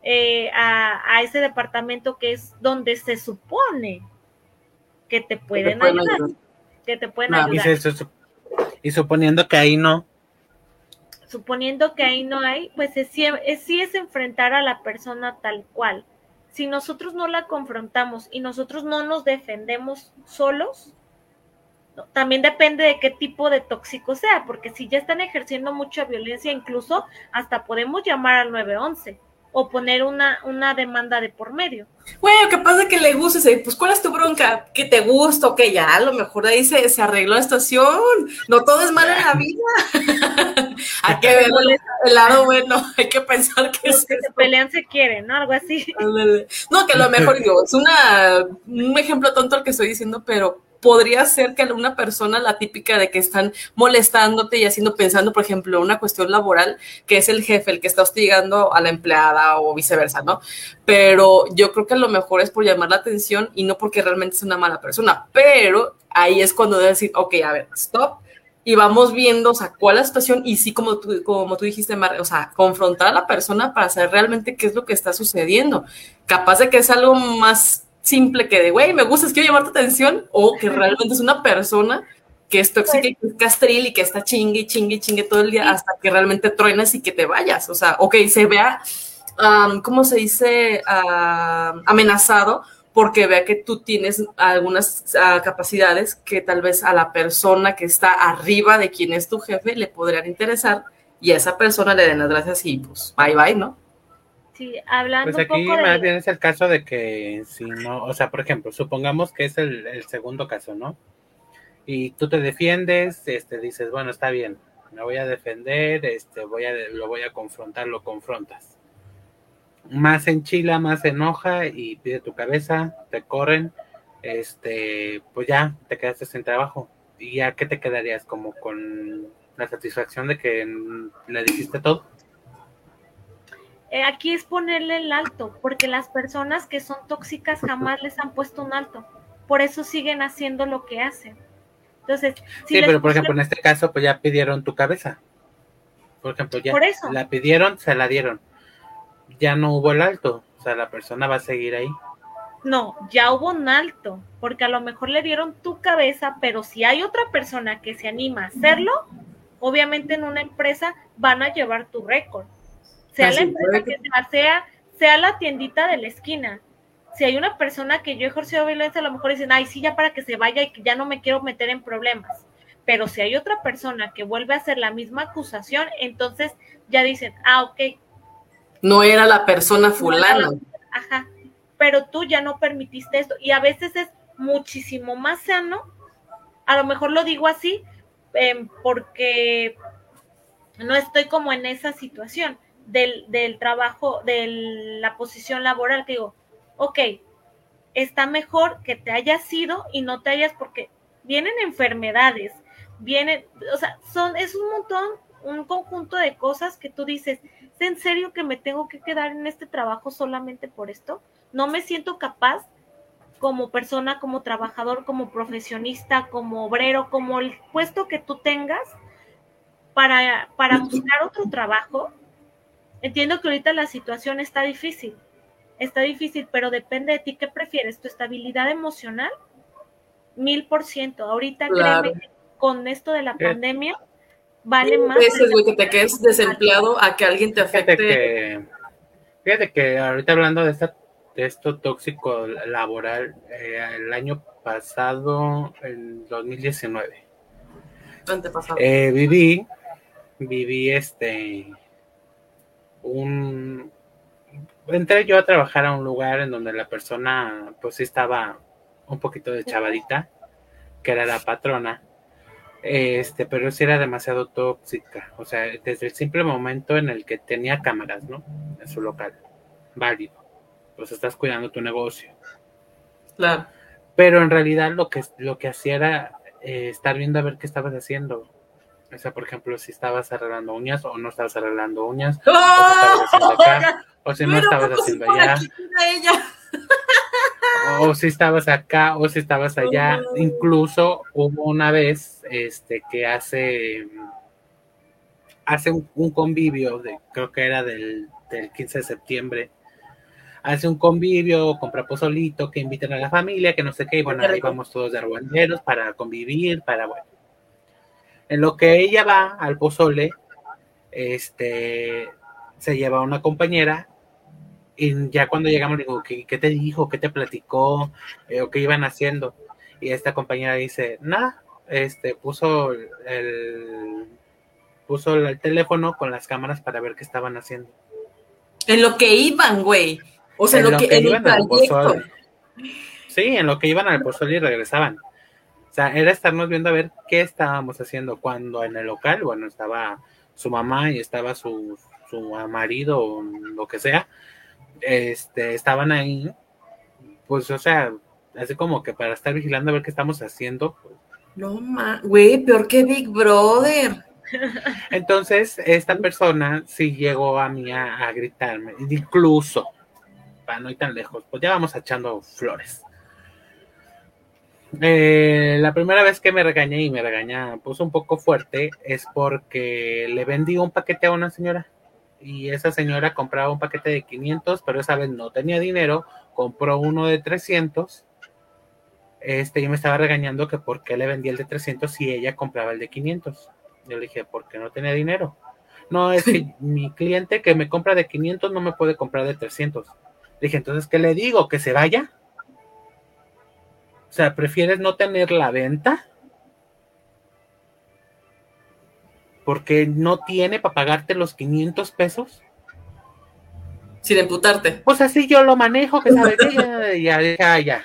Eh, a, a, ese departamento que es donde se supone que te pueden, ayudar, Que te pueden ayudar. Y, suponiendo que ahí no. Suponiendo que ahí no hay, pues es, es, sí es enfrentar a la persona tal cual. Si nosotros no la confrontamos y nosotros no nos defendemos solos, también depende de qué tipo de tóxico sea, porque si ya están ejerciendo mucha violencia, incluso hasta podemos llamar al 911 o poner una, una demanda de por medio. Bueno, ¿qué pasa que le guste? Pues, ¿cuál es tu bronca? Que te gusta, o que ya, a lo mejor ahí se, se arregló la situación. No todo es malo en la vida. hay que ver el lado bueno, hay que pensar que, Los que se pelean se quieren, ¿no? Algo así. No, que a lo mejor, digo, es una, un ejemplo tonto el que estoy diciendo, pero podría ser que alguna persona, la típica de que están molestándote y haciendo, pensando, por ejemplo, una cuestión laboral, que es el jefe el que está hostigando a la empleada o viceversa, ¿no? Pero yo creo que lo mejor es por llamar la atención y no porque realmente es una mala persona, pero ahí es cuando debe decir, ok, a ver, stop, y vamos viendo, o sea, cuál es la situación y sí, como tú, como tú dijiste, Mar, o sea, confrontar a la persona para saber realmente qué es lo que está sucediendo. Capaz de que es algo más simple que de, güey, me gustas, quiero llamar tu atención, o que realmente es una persona que es tóxica y que es castril y que está chingue y chingue y chingue todo el día hasta que realmente truenas y que te vayas. O sea, ok, se vea, um, ¿cómo se dice? Uh, amenazado porque vea que tú tienes algunas uh, capacidades que tal vez a la persona que está arriba de quien es tu jefe le podrían interesar y a esa persona le den las gracias y pues bye bye, ¿no? Sí, hablando Pues aquí un poco más de... bien es el caso de que si no, o sea, por ejemplo, supongamos que es el, el segundo caso, ¿no? Y tú te defiendes, este, dices, bueno, está bien, me voy a defender, este, voy a, lo voy a confrontar, lo confrontas. Más enchila, más enoja y pide tu cabeza, te corren, este, pues ya te quedaste sin trabajo. ¿Y ya qué te quedarías? Como con la satisfacción de que le dijiste todo. Eh, aquí es ponerle el alto, porque las personas que son tóxicas jamás les han puesto un alto. Por eso siguen haciendo lo que hacen. Entonces, si Sí, pero por ejemplo, en este caso, pues ya pidieron tu cabeza. Por ejemplo, ya Por eso. la pidieron, se la dieron. Ya no hubo el alto. O sea, la persona va a seguir ahí. No, ya hubo un alto, porque a lo mejor le dieron tu cabeza, pero si hay otra persona que se anima a hacerlo, obviamente en una empresa van a llevar tu récord. Sea Así la empresa que sea, sea, sea la tiendita de la esquina. Si hay una persona que yo he ejercido violencia, a lo mejor dicen, ay, sí, ya para que se vaya y que ya no me quiero meter en problemas. Pero si hay otra persona que vuelve a hacer la misma acusación, entonces ya dicen, ah, ok, No era la persona fulana. Ajá. Pero tú ya no permitiste esto. Y a veces es muchísimo más sano. A lo mejor lo digo así em, porque no estoy como en esa situación del, del trabajo, de la posición laboral, que digo, ok, está mejor que te hayas ido y no te hayas, porque vienen enfermedades, vienen, o sea, son, es un montón, un conjunto de cosas que tú dices, ¿es en serio que me tengo que quedar en este trabajo solamente por esto? No me siento capaz como persona, como trabajador, como profesionista, como obrero, como el puesto que tú tengas para, para buscar otro trabajo. Entiendo que ahorita la situación está difícil, está difícil, pero depende de ti qué prefieres, tu estabilidad emocional, mil por ciento. Ahorita Claro. créeme que con esto de la Eh. pandemia vale más. veces, güey, que te quedes desempleado a que alguien te Fíjate afecte. que, fíjate que ahorita hablando de, esta, de esto tóxico laboral, eh, el año pasado, el 2019, Antepasado. eh, viví, viví este, un, entré yo a trabajar a un lugar en donde la persona, pues sí estaba un poquito de chavadita, que era la patrona, este, pero sí era demasiado tóxica, o sea, desde el simple momento en el que tenía cámaras, ¿no? En su local, válido, pues estás cuidando tu negocio, Claro. pero en realidad lo que, lo que hacía era eh, estar viendo a ver qué estabas haciendo. O sea, por ejemplo, si estabas arreglando uñas o no estabas arreglando uñas, ¡Oh! haciendo acá, o si no estabas ¿cómo se haciendo allá, o si estabas acá, o si estabas allá. Oh. Incluso hubo una vez este que hace hace un, un convivio, de, creo que era del, del 15 de septiembre, hace un convivio, compra pozolito, que inviten a la familia, que no sé qué, y bueno, ahí vamos todos de argüenderos para convivir, para bueno. En lo que ella va al pozole, este, se lleva a una compañera y ya cuando llegamos le digo, ¿qué, qué te dijo? ¿Qué te platicó? Eh, ¿O qué iban haciendo? Y esta compañera dice, nada, este, puso el, puso el teléfono con las cámaras para ver qué estaban haciendo. En lo que iban, güey. O sea, en, lo que, en el iban al pozole. Sí, en lo que iban al pozole y regresaban. O sea, era estarnos viendo a ver qué estábamos haciendo cuando en el local, bueno, estaba su mamá y estaba su, su marido o lo que sea, este, estaban ahí, pues, o sea, así como que para estar vigilando a ver qué estamos haciendo. pues. No, ma, güey, peor que Big Brother. Entonces, esta persona sí llegó a mí a, a gritarme, incluso, para no ir tan lejos, pues ya vamos echando flores. Eh, la primera vez que me regañé y me regaña pues un poco fuerte es porque le vendí un paquete a una señora y esa señora compraba un paquete de 500 pero esa vez no tenía dinero compró uno de 300, este, yo me estaba regañando que por qué le vendía el de 300 si ella compraba el de 500. Yo le dije, porque no tenía dinero. No, es que mi cliente que me compra de 500 no me puede comprar de 300. Le dije, entonces, ¿qué le digo? ¿Que se vaya? O sea, ¿prefieres no tener la venta? Porque no tiene para pagarte los 500 pesos. Sin emputarte. Pues así yo lo manejo, que sabe que ya, ya, ya,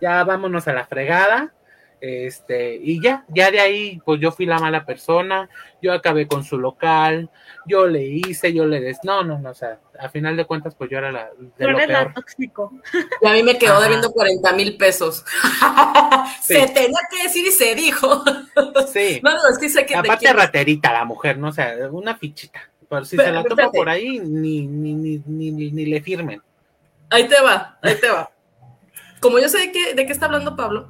ya, vámonos a la fregada. Este, y ya, ya de ahí, pues yo fui la mala persona, yo acabé con su local, yo le hice, yo le des, no, no, no, o sea, a final de cuentas, pues yo era la de lo peor. tóxico. Y a mí me quedó debiendo 40 mil pesos. Se tenía que decir y se dijo. Sí. No, no, es que sé que Aparte raterita la mujer, ¿no? O sea, una fichita. Pero si se la toma por ahí, ni, ni, ni, ni, ni le firmen. Ahí te va, ahí te va. Como yo sé de qué, de qué está hablando Pablo,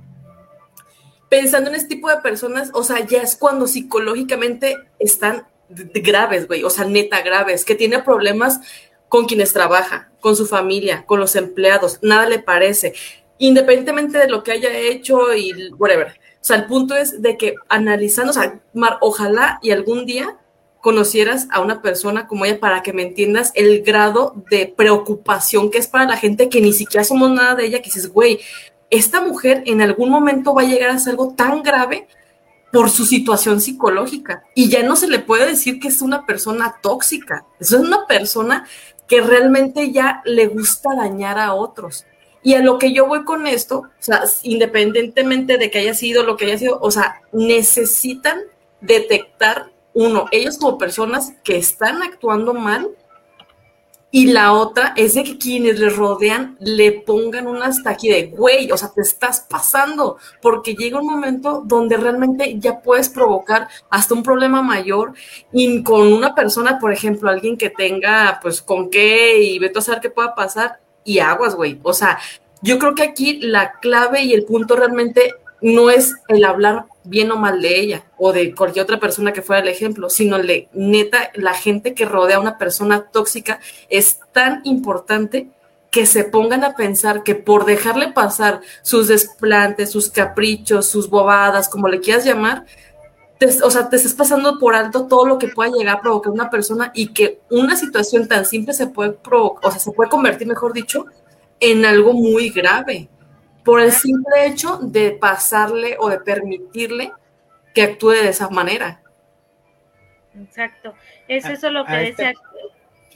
pensando en este tipo de personas, o sea, ya es cuando psicológicamente están graves, güey, o sea, neta graves, que tiene problemas con quienes trabaja, con su familia, con los empleados, nada le parece, independientemente de lo que haya hecho y whatever. O sea, el punto es de que analizando, o sea, Mar, ojalá y algún día conocieras a una persona como ella para que me entiendas el grado de preocupación que es para la gente que ni siquiera somos nada de ella, que dices, güey, esta mujer en algún momento va a llegar a ser algo tan grave por su situación psicológica. Y ya no se le puede decir que es una persona tóxica, es una persona que realmente ya le gusta dañar a otros. Y a lo que yo voy con esto, o sea, independientemente de que haya sido lo que haya sido, o sea, necesitan detectar uno, ellos como personas que están actuando mal, y la otra es de que quienes le rodean le pongan un hasta de, güey, o sea, te estás pasando, porque llega un momento donde realmente ya puedes provocar hasta un problema mayor y con una persona, por ejemplo, alguien que tenga, pues, con qué y vete a saber qué pueda pasar y aguas, güey. O sea, yo creo que aquí la clave y el punto realmente no es el hablar bien o mal de ella o de cualquier otra persona que fuera el ejemplo, sino le, neta, la gente que rodea a una persona tóxica es tan importante que se pongan a pensar que por dejarle pasar sus desplantes, sus caprichos, sus bobadas, como le quieras llamar, o sea, te estás pasando por alto todo lo que pueda llegar a provocar una persona y que una situación tan simple se puede provocar, o sea, se puede convertir, mejor dicho, en algo muy grave por el simple hecho de pasarle o de permitirle que actúe de esa manera. Exacto. Es eso lo que decía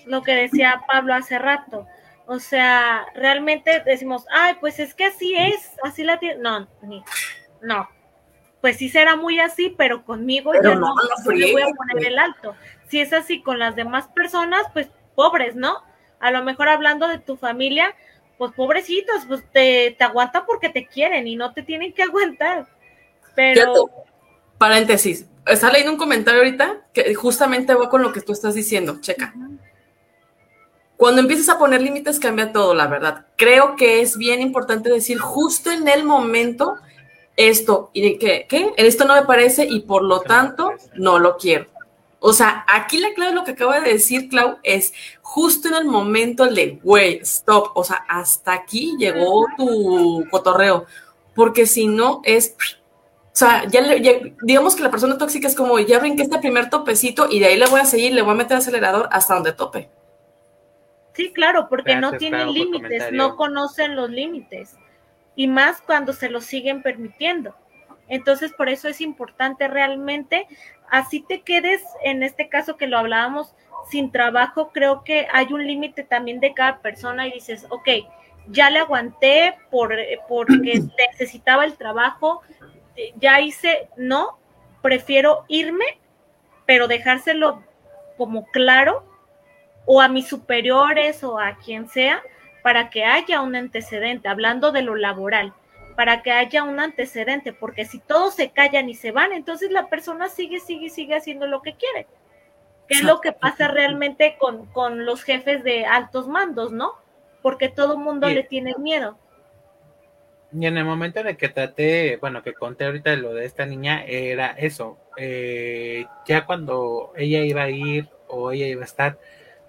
lo que decía Pablo hace rato. O sea, realmente decimos, ay, pues es que así es, así la tiene. No, ni, no. Pues sí será muy así, pero conmigo ya no, no, le voy a poner el alto. Si es así con las demás personas, pues pobres, ¿no? A lo mejor hablando de tu familia, pues pobrecitos, pues te, te aguantan porque te quieren y no te tienen que aguantar. Pero... Paréntesis, está leyendo un comentario ahorita que justamente va con lo que tú estás diciendo, checa. Cuando empiezas a poner límites cambia todo, la verdad. Creo que es bien importante decir justo en el momento esto y que, ¿qué? Esto no me parece y por lo tanto no lo quiero. O sea, aquí la clave de lo que acaba de decir Clau es justo en el momento de, güey, stop, o sea, hasta aquí llegó tu cotorreo, porque si no es, o sea, ya, digamos que la persona tóxica es como, ya ven que este primer topecito y de ahí le voy a seguir, le voy a meter acelerador hasta donde tope. Sí, claro, porque no tienen límites, no conocen los límites, y más cuando se los siguen permitiendo. Entonces, por eso es importante realmente así te quedes, en este caso que lo hablábamos, sin trabajo, creo que hay un límite también de cada persona y dices, ok, ya le aguanté por, porque necesitaba el trabajo, ya hice, no, prefiero irme, pero dejárselo como claro, o a mis superiores o a quien sea, para que haya un antecedente, hablando de lo laboral para que haya un antecedente, porque si todos se callan y se van, entonces la persona sigue, sigue, sigue haciendo lo que quiere. ¿Qué es lo que pasa realmente con, con los jefes de altos mandos, no? Porque todo el mundo le tiene miedo. Y en el momento en el que traté, bueno, que conté ahorita de lo de esta niña, era eso. Eh, ya cuando ella iba a ir o ella iba a estar,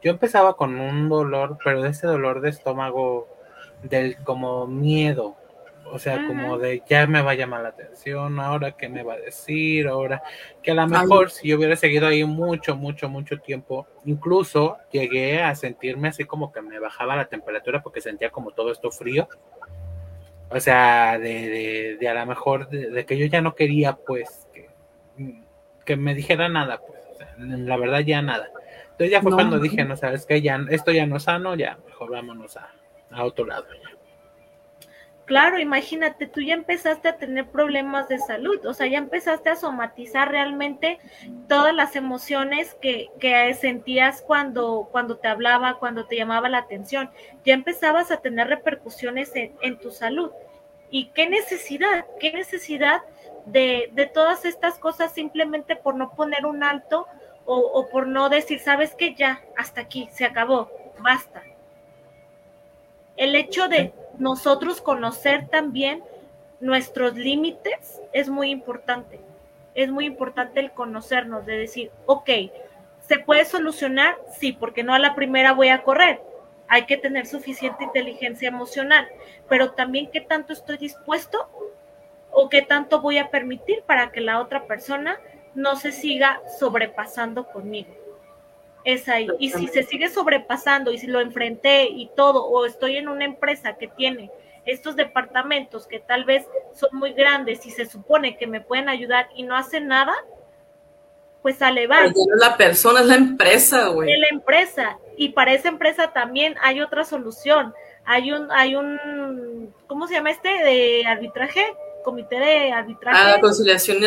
yo empezaba con un dolor, pero de ese dolor de estómago del como miedo, o sea, como de ya me va a llamar la atención, ahora qué me va a decir, ahora que a lo mejor si yo hubiera seguido ahí mucho, mucho, mucho tiempo, incluso llegué a sentirme así como que me bajaba la temperatura porque sentía como todo esto frío. O sea, de, de, a lo mejor de, que yo ya no quería pues que, que me dijera nada, pues, la verdad ya nada. Entonces ya fue cuando dije, no sabes que ya esto ya no es sano, ya mejor vámonos a, a otro lado. Ya. Claro, imagínate, tú ya empezaste a tener problemas de salud, o sea, ya empezaste a somatizar realmente todas las emociones que, que sentías cuando, cuando te hablaba, cuando te llamaba la atención, ya empezabas a tener repercusiones en, tu salud. ¿Y qué necesidad? ¿Qué necesidad de, de, todas estas cosas simplemente por no poner un alto o, o por no decir, sabes que ya, hasta aquí, se acabó, basta? El hecho de nosotros conocer también nuestros límites es muy importante. Es muy importante el conocernos, de decir, ok, ¿se puede solucionar? Sí, porque no a la primera voy a correr. Hay que tener suficiente inteligencia emocional, pero también qué tanto estoy dispuesto o qué tanto voy a permitir para que la otra persona no se siga sobrepasando conmigo es ahí. Y si se sigue sobrepasando y si lo enfrenté y todo, o estoy en una empresa que tiene estos departamentos que tal vez son muy grandes y se supone que me pueden ayudar y no hacen nada, pues sale va. la persona, es la empresa, güey. Es la empresa. Y para esa empresa también hay otra solución. Hay un, hay un, ¿cómo se llama este? De arbitraje, comité de arbitraje. Ah, conciliación.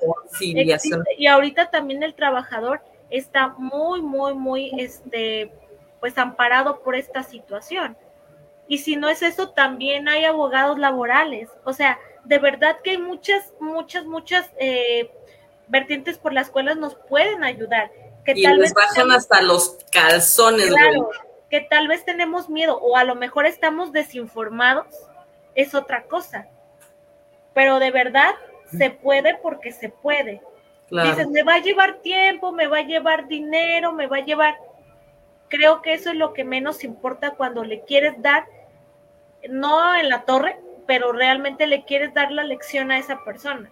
conciliación. Y ahorita también el trabajador está muy, muy, muy, este, pues amparado por esta situación. Y si no es eso, también hay abogados laborales. O sea, de verdad que hay muchas, muchas, muchas eh, vertientes por las cuales nos pueden ayudar. Que y tal les vez bajan hasta los calzones, claro, que tal vez tenemos miedo o a lo mejor estamos desinformados, es otra cosa. Pero de verdad se puede porque se puede. Dices, me va a llevar tiempo, me va a llevar dinero, me va a llevar... Creo que eso es lo que menos importa cuando le quieres dar, no en la torre, pero realmente le quieres dar la lección a esa persona.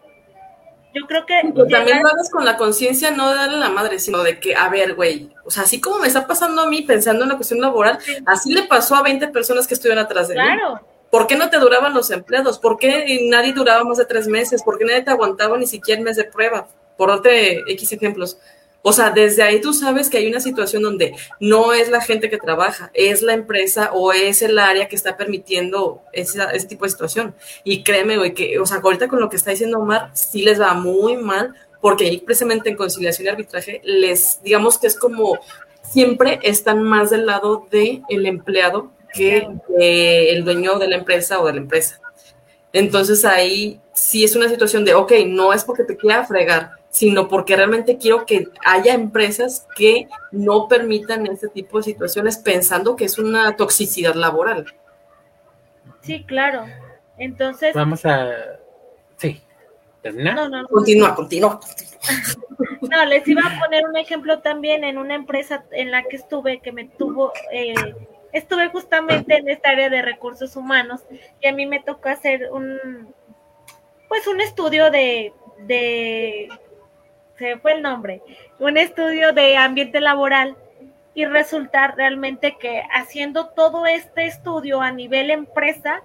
Yo creo que... también lo hagas con la conciencia, no de darle la madre, sino de que, a ver, güey, o sea, así como me está pasando a mí pensando en la cuestión laboral, así le pasó a 20 personas que estuvieron atrás de claro. ¿Por qué no te duraban los empleados? ¿Por qué nadie duraba más de tres meses? ¿Por qué nadie te aguantaba ni siquiera el mes de prueba? Por darte X ejemplos. O sea, desde ahí tú sabes que hay una situación donde no es la gente que trabaja, es la empresa o es el área que está permitiendo ese, tipo de situación. Y créeme, güey, que, o sea, ahorita con lo que está diciendo Omar, sí les va muy mal, porque ahí precisamente en conciliación y arbitraje les, digamos que es como siempre están más del lado del el empleado que el dueño de la empresa o de la empresa. Entonces ahí sí es una situación de, ok, no es porque te quiera fregar, sino porque realmente quiero que haya empresas que no permitan este tipo de situaciones pensando que es una toxicidad laboral. Sí, claro. Entonces... Vamos a... Sí. No, no, Continúa, continúa. no, les iba a poner un ejemplo también en una empresa en la que estuve, que me tuvo... Eh, estuve justamente en esta área de recursos humanos y a mí me tocó hacer un, pues un estudio de, de se fue el nombre, un estudio de ambiente laboral y resulta realmente que haciendo todo este estudio a nivel empresa,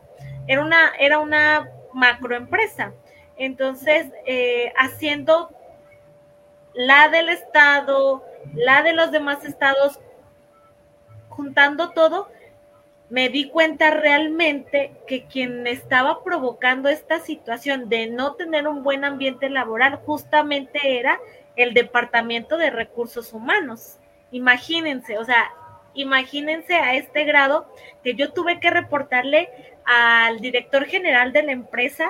era una, era una macroempresa. Entonces, eh, haciendo la del Estado, la de los demás estados, juntando todo, me di cuenta realmente que quien estaba provocando esta situación de no tener un buen ambiente laboral justamente era el Departamento de Recursos Humanos. Imagínense, o sea, imagínense a este grado que yo tuve que reportarle al director general de la empresa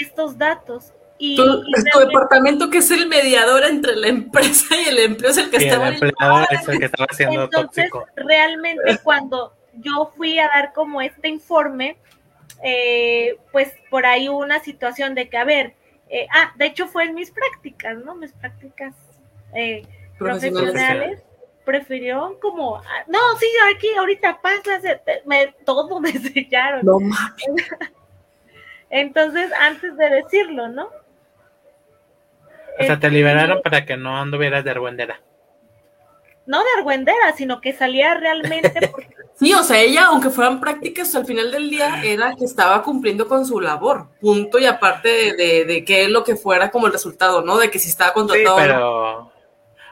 estos datos. Y, tu, departamento que es el mediador entre la empresa y el empleo es el que estaba el empleador es el que estaba haciendo Entonces, realmente cuando yo fui a dar como este informe, eh, pues por ahí hubo una situación de que, a ver, eh, ah, de hecho fue en mis prácticas, ¿no? Mis prácticas eh, profesionales. prefirieron como, ah, no, sí, aquí, ahorita pasa, me, todo me sellaron. No mames. Entonces, antes de decirlo, ¿no? O sea, te liberaron para que no anduvieras de argüendera. No de argüendera, sino que salía realmente. Sí, o sea, ella, aunque fueran prácticas, al final del día era que estaba cumpliendo con su labor, punto, y aparte de, de, qué es lo que fuera como el resultado, ¿no? De que si estaba contratado. Sí, pero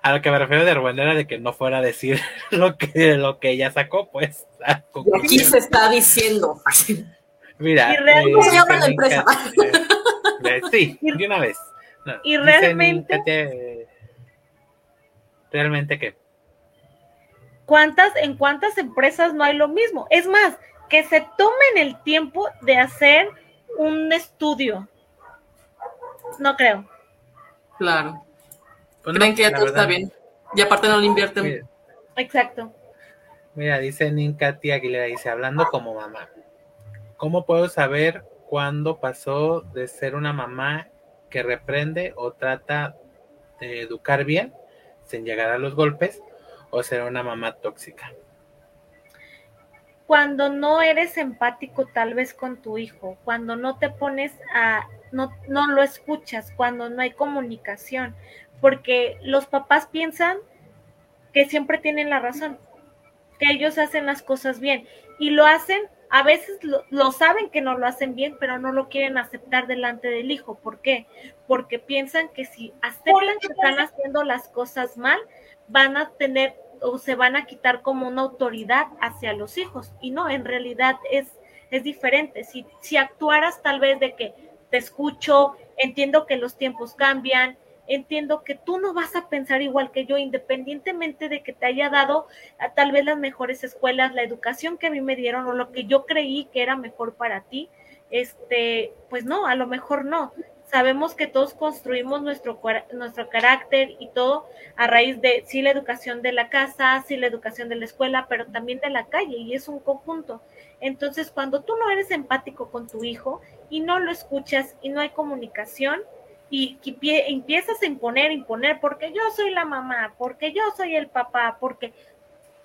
a lo que me refiero de argüendera de que no fuera a decir lo que, lo que ella sacó, pues. Aquí se está diciendo. Mira, y realmente eh, la empresa. Eh, sí, de una vez. y realmente. ¿Realmente qué? ¿Cuántas, en cuántas empresas no hay lo mismo? Es más, que se tomen el tiempo de hacer un estudio. No creo. Claro. Pues Creen que ya todo está bien. Y aparte no lo invierten. Exacto. Mira, dice Ninkati Aguilera, dice, hablando como mamá, ¿cómo puedo saber cuándo pasó de ser una mamá que reprende o trata de educar bien sin llegar a los golpes o ser una mamá tóxica? Cuando no eres empático tal vez con tu hijo, cuando no te pones a, no, no lo escuchas, cuando no hay comunicación, porque los papás piensan que siempre tienen la razón, que ellos hacen las cosas bien y lo hacen, a veces lo, saben que no lo hacen bien, pero no lo quieren aceptar delante del hijo. ¿Por qué? Porque piensan que si aceptan que están haciendo las cosas mal, van a tener o se van a quitar como una autoridad hacia los hijos. Y no, en realidad es, es diferente. Si, si actuaras tal vez de que te escucho, entiendo que los tiempos cambian, entiendo que tú no vas a pensar igual que yo, independientemente de que te haya dado tal vez las mejores escuelas, la educación que a mí me dieron o lo que yo creí que era mejor para ti, este, pues no, a lo mejor no. Sabemos que todos construimos nuestro, nuestro carácter y todo a raíz de, sí, la educación de la casa, sí, la educación de la escuela, pero también de la calle y es un conjunto. Entonces, cuando tú no eres empático con tu hijo y no lo escuchas y no hay comunicación, y, empiezas a imponer, imponer, porque yo soy la mamá, porque yo soy el papá, porque,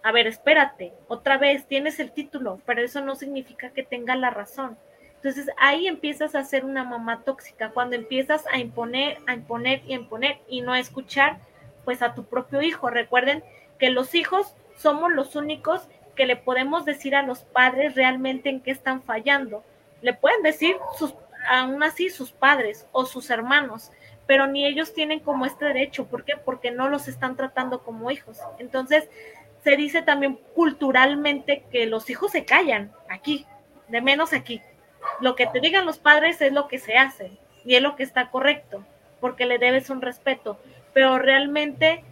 a ver, espérate, otra vez tienes el título, pero eso no significa que tenga la razón. Entonces ahí empiezas a ser una mamá tóxica, cuando empiezas a imponer, a imponer y a imponer y no a escuchar pues a tu propio hijo. Recuerden que los hijos somos los únicos que le podemos decir a los padres realmente en qué están fallando. Le pueden decir sus aún así sus padres o sus hermanos, pero ni ellos tienen como este derecho. ¿Por qué? Porque no los están tratando como hijos. Entonces, se dice también culturalmente que los hijos se callan aquí, de menos aquí. Lo que te digan los padres es lo que se hace y es lo que está correcto, porque le debes un respeto. Pero realmente,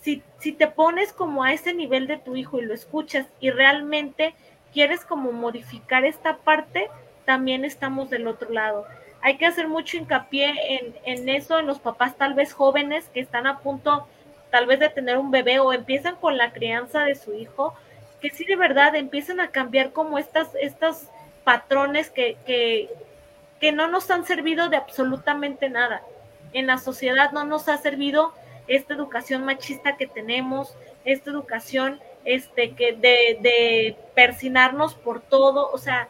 si, si te pones como a ese nivel de tu hijo y lo escuchas y realmente quieres como modificar esta parte, también estamos del otro lado. Hay que hacer mucho hincapié en, en eso, en los papás tal vez jóvenes que están a punto tal vez de tener un bebé o empiezan con la crianza de su hijo, que sí de verdad empiezan a cambiar como estas, estos patrones que, que, que no nos han servido de absolutamente nada. En la sociedad no nos ha servido esta educación machista que tenemos, esta educación este que de, de por todo, o sea,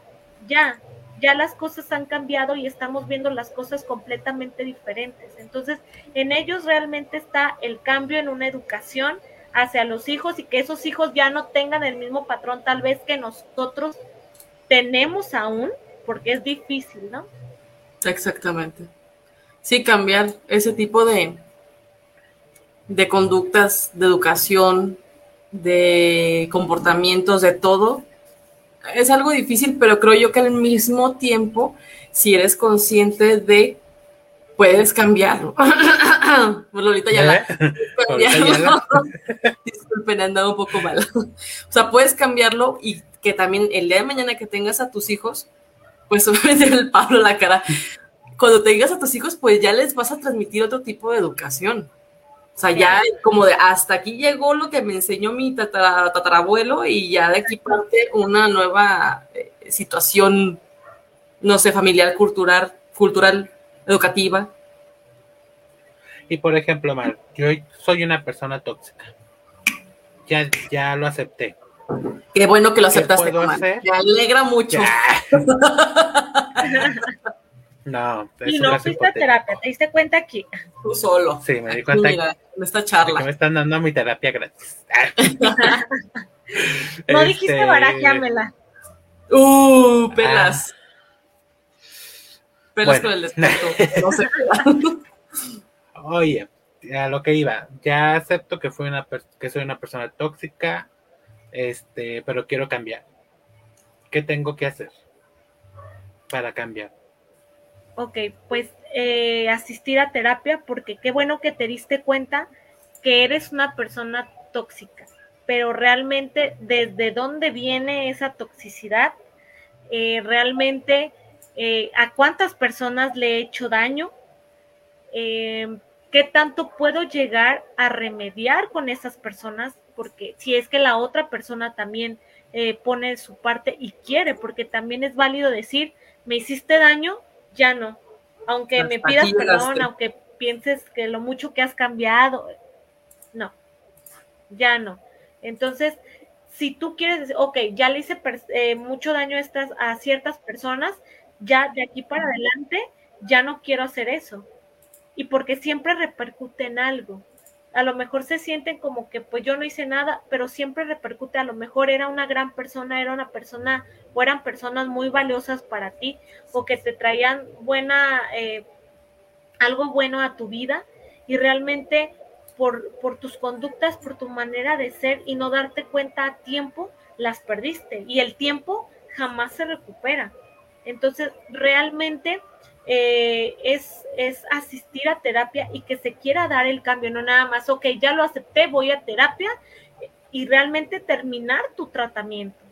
ya, ya las cosas han cambiado y estamos viendo las cosas completamente diferentes. Entonces, en ellos realmente está el cambio en una educación hacia los hijos y que esos hijos ya no tengan el mismo patrón tal vez que nosotros tenemos aún, porque es difícil, ¿no? Exactamente. Sí, cambiar ese tipo de, de conductas, de educación, de comportamientos, de todo, es algo difícil, pero creo yo que al mismo tiempo, si eres consciente de, puedes cambiarlo. bueno, ahorita ya la... Disculpen, andado un poco mal. o sea, puedes cambiarlo y que también el día de mañana que tengas a tus hijos, pues obviamente el Pablo la cara. Cuando tengas a tus hijos, pues ya les vas a transmitir otro tipo de educación. O sea, ya como de hasta aquí llegó lo que me enseñó mi tatarabuelo y ya de aquí parte una nueva eh, situación, no sé, familiar, cultural, cultural, educativa. Y por ejemplo, Mar, yo soy una persona tóxica. ya, ya lo acepté. Qué bueno que lo aceptaste, Me alegra mucho. no, y no fuiste a terapia, ¿te diste cuenta aquí? Tú solo. Sí, me di cuenta. Mira, en esta charla. me están dando mi terapia gratis. no dijiste este, barajámela. Uh, pelas. Pelas con el descuento. No sé. Oye, a lo que iba, ya acepto que fui una que soy una persona tóxica, este, pero quiero cambiar. ¿Qué tengo que hacer para cambiar? Ok, pues eh, asistir a terapia porque qué bueno que te diste cuenta que eres una persona tóxica, pero realmente desde dónde viene esa toxicidad, eh, realmente eh, a cuántas personas le he hecho daño, qué tanto puedo llegar a remediar con esas personas, porque si es que la otra persona también pone su parte y quiere, porque también es válido decir, me hiciste daño, ya no, aunque me pidas perdón, aunque pienses que lo mucho que has cambiado, no, ya no. Entonces, si tú quieres decir, ok, ya le hice eh, mucho daño a, estas, a ciertas personas, ya de aquí para adelante, ya no quiero hacer eso. Y porque siempre repercute en algo. A lo mejor se sienten como que pues yo no hice nada, pero siempre repercute, a lo mejor era una gran persona, era una persona o eran personas muy valiosas para ti o que te traían buena, eh, algo bueno a tu vida y realmente por, por tus conductas, por tu manera de ser y no darte cuenta a tiempo, las perdiste y el tiempo jamás se recupera. Entonces, realmente eh, es, es asistir a terapia y que se quiera dar el cambio, no nada más, ok, ya lo acepté, voy a terapia y realmente terminar tu tratamiento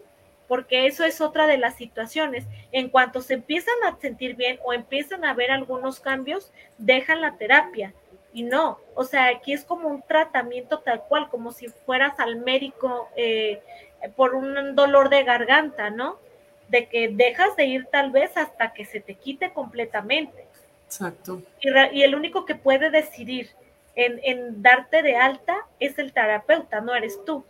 porque eso es otra de las situaciones. En cuanto se empiezan a sentir bien o empiezan a ver algunos cambios, dejan la terapia. Y no, o sea, aquí es como un tratamiento tal cual, como si fueras al médico eh, por un dolor de garganta, ¿no? De que dejas de ir tal vez hasta que se te quite completamente. Exacto. Y, el único que puede decidir en, en darte de alta es el terapeuta, no eres tú.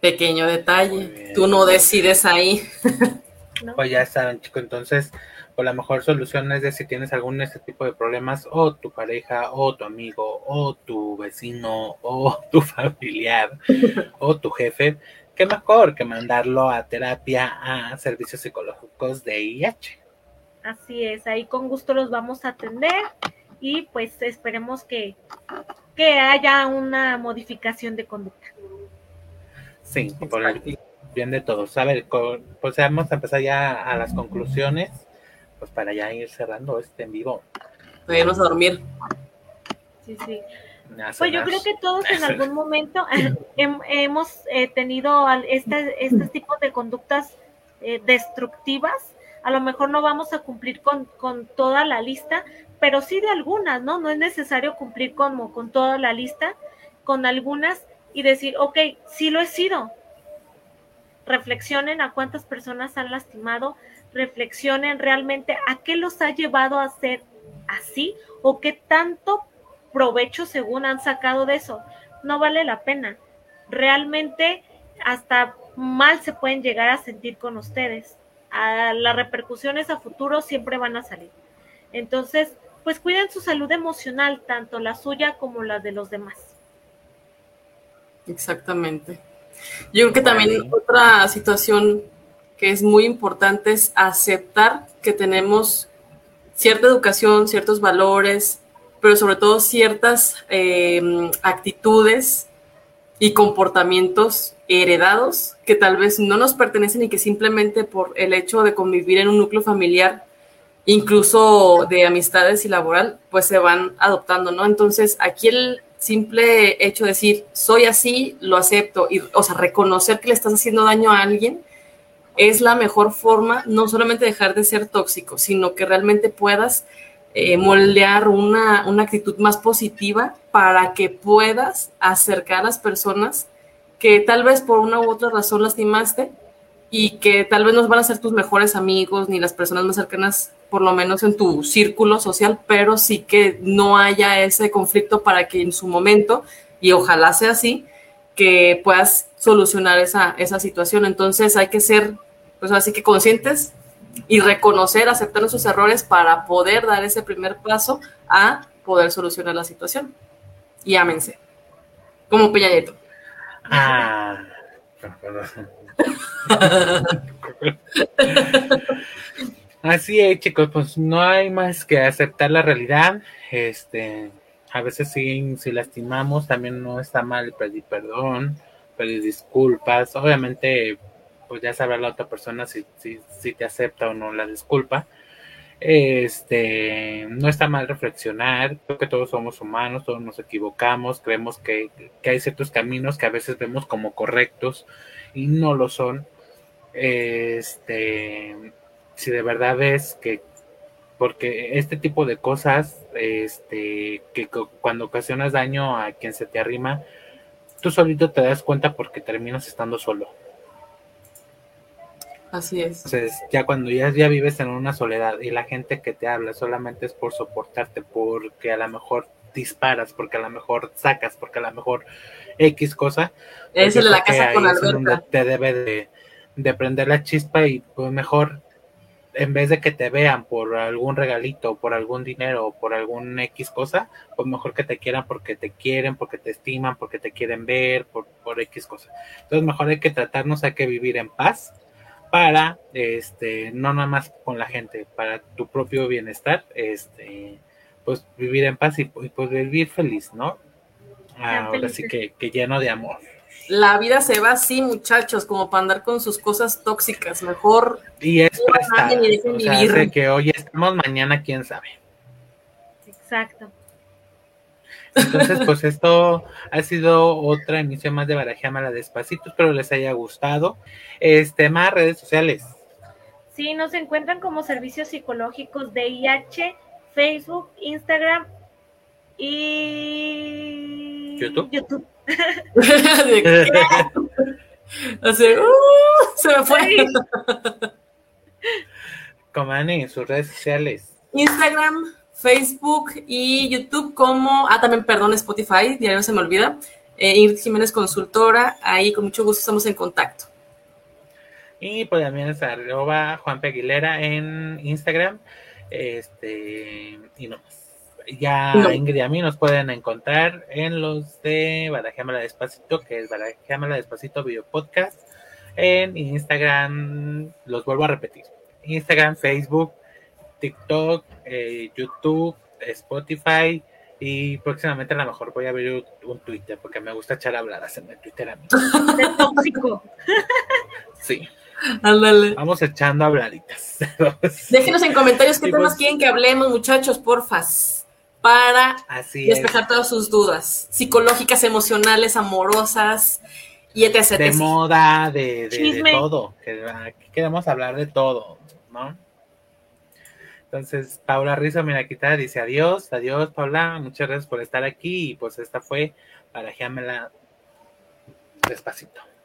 Pequeño detalle, tú no decides ahí. Pues ya saben, chicos, entonces, pues la mejor solución es de si tienes algún este tipo de problemas, o tu pareja, o tu amigo, o tu vecino, o tu familiar, o tu jefe, qué mejor que mandarlo a terapia a servicios psicológicos de IH. Así es, ahí con gusto los vamos a atender y pues esperemos que, que haya una modificación de conducta. Sí, por el bien de todos. A ver, pues vamos a empezar ya a las conclusiones, pues para ya ir cerrando este en vivo. Vamos a dormir. Sí, sí. Pues yo creo que todos en algún momento hemos eh, tenido este, este tipo de conductas eh, destructivas. A lo mejor no vamos a cumplir con, con, toda la lista, pero sí de algunas, ¿no? No es necesario cumplir como con toda la lista, con algunas y decir, ok, sí lo he sido. Reflexionen a cuántas personas han lastimado, reflexionen realmente a qué los ha llevado a ser así o qué tanto provecho según han sacado de eso. No vale la pena. Realmente hasta mal se pueden llegar a sentir con ustedes. A las repercusiones a futuro siempre van a salir. Entonces, pues cuiden su salud emocional, tanto la suya como la de los demás. Exactamente. Yo creo que también otra situación que es muy importante es aceptar que tenemos cierta educación, ciertos valores, pero sobre todo ciertas eh, actitudes y comportamientos heredados que tal vez no nos pertenecen y que simplemente por el hecho de convivir en un núcleo familiar, incluso de amistades y laboral, pues se van adoptando, ¿no? Entonces, aquí el, simple hecho de decir, soy así, lo acepto, y, o sea, reconocer que le estás haciendo daño a alguien, es la mejor forma, no solamente dejar de ser tóxico, sino que realmente puedas eh, moldear una, una, actitud más positiva para que puedas acercar a las personas que tal vez por una u otra razón lastimaste, y que tal vez no van a ser tus mejores amigos ni las personas más cercanas, por lo menos en tu círculo social, pero sí que no haya ese conflicto para que en su momento, y ojalá sea así, que puedas solucionar esa, esa situación. Entonces hay que ser, pues así que conscientes y reconocer, aceptar nuestros errores para poder dar ese primer paso a poder solucionar la situación. Y ámense. Como Peña Nieto. Ah, Así es, chicos, pues no hay más que aceptar la realidad. Este, a veces sí, si lastimamos, también no está mal pedir perdón, pedir disculpas. Obviamente, pues ya sabrá la otra persona si, si, te acepta o no la disculpa. Este, no está mal reflexionar, creo que todos somos humanos, todos nos equivocamos, creemos que, que hay ciertos caminos que a veces vemos como correctos y no lo son. Este, si de verdad ves que, porque este tipo de cosas, este, que cuando ocasionas daño a quien se te arrima, tú solito te das cuenta porque terminas estando solo. Así es. Entonces, ya cuando ya, ya vives en una soledad y la gente que te habla solamente es por soportarte, porque a lo mejor disparas, porque a lo mejor sacas, porque a lo mejor X cosa. Es pues la casa con Alberta. te debe de, prender la chispa y pues mejor en vez de que te vean por algún regalito, por algún dinero o por algún X cosa, pues mejor que te quieran porque te quieren, porque te estiman, porque te quieren ver, por, por X cosa. Entonces mejor hay que tratarnos, hay que vivir en paz para, este, no nada más con la gente, para tu propio bienestar, este, pues vivir en paz y, pues vivir feliz, ¿no? Ahora sí que, lleno de amor. La vida se va así, muchachos, como para andar con sus cosas tóxicas. Mejor. Y es prestar. O sea, que hoy estamos, mañana quién sabe. Exacto. Entonces, pues esto ha sido otra emisión más de Barajeama Despacito. Espero les haya gustado. Este, más redes sociales. Sí, nos encuentran como servicios psicológicos de IH, Facebook, Instagram y YouTube. YouTube. Así, uh, se me fue. Comane, sus redes sociales. Instagram, Facebook y YouTube como, ah, también, perdón, Spotify, diario se me olvida. Eh, Ingrid Jiménez Consultora, ahí con mucho gusto estamos en contacto. Y pues también es arroba Juan Peguilera en Instagram. Este, y no más ya Ingrid y a mí nos pueden encontrar en los de Barajémala Despacito, que es Barajémala Despacito Video Podcast. En Instagram, los vuelvo a repetir: Instagram, Facebook, TikTok, eh, YouTube, Spotify. Y próximamente a lo mejor voy a abrir un Twitter porque me gusta echar habladas en el Twitter a mí. tóxico. Sí. Ándale. Vamos echando habladitas. Déjenos en comentarios qué temas quieren que hablemos, muchachos, porfas para despejar todas sus dudas psicológicas, emocionales, amorosas y etc. De moda, de, todo. Aquí queremos hablar de todo, ¿no? Entonces, Paula Rizzo Miraquita dice adiós, adiós, Paula, muchas gracias por estar aquí y pues esta fue para despacito.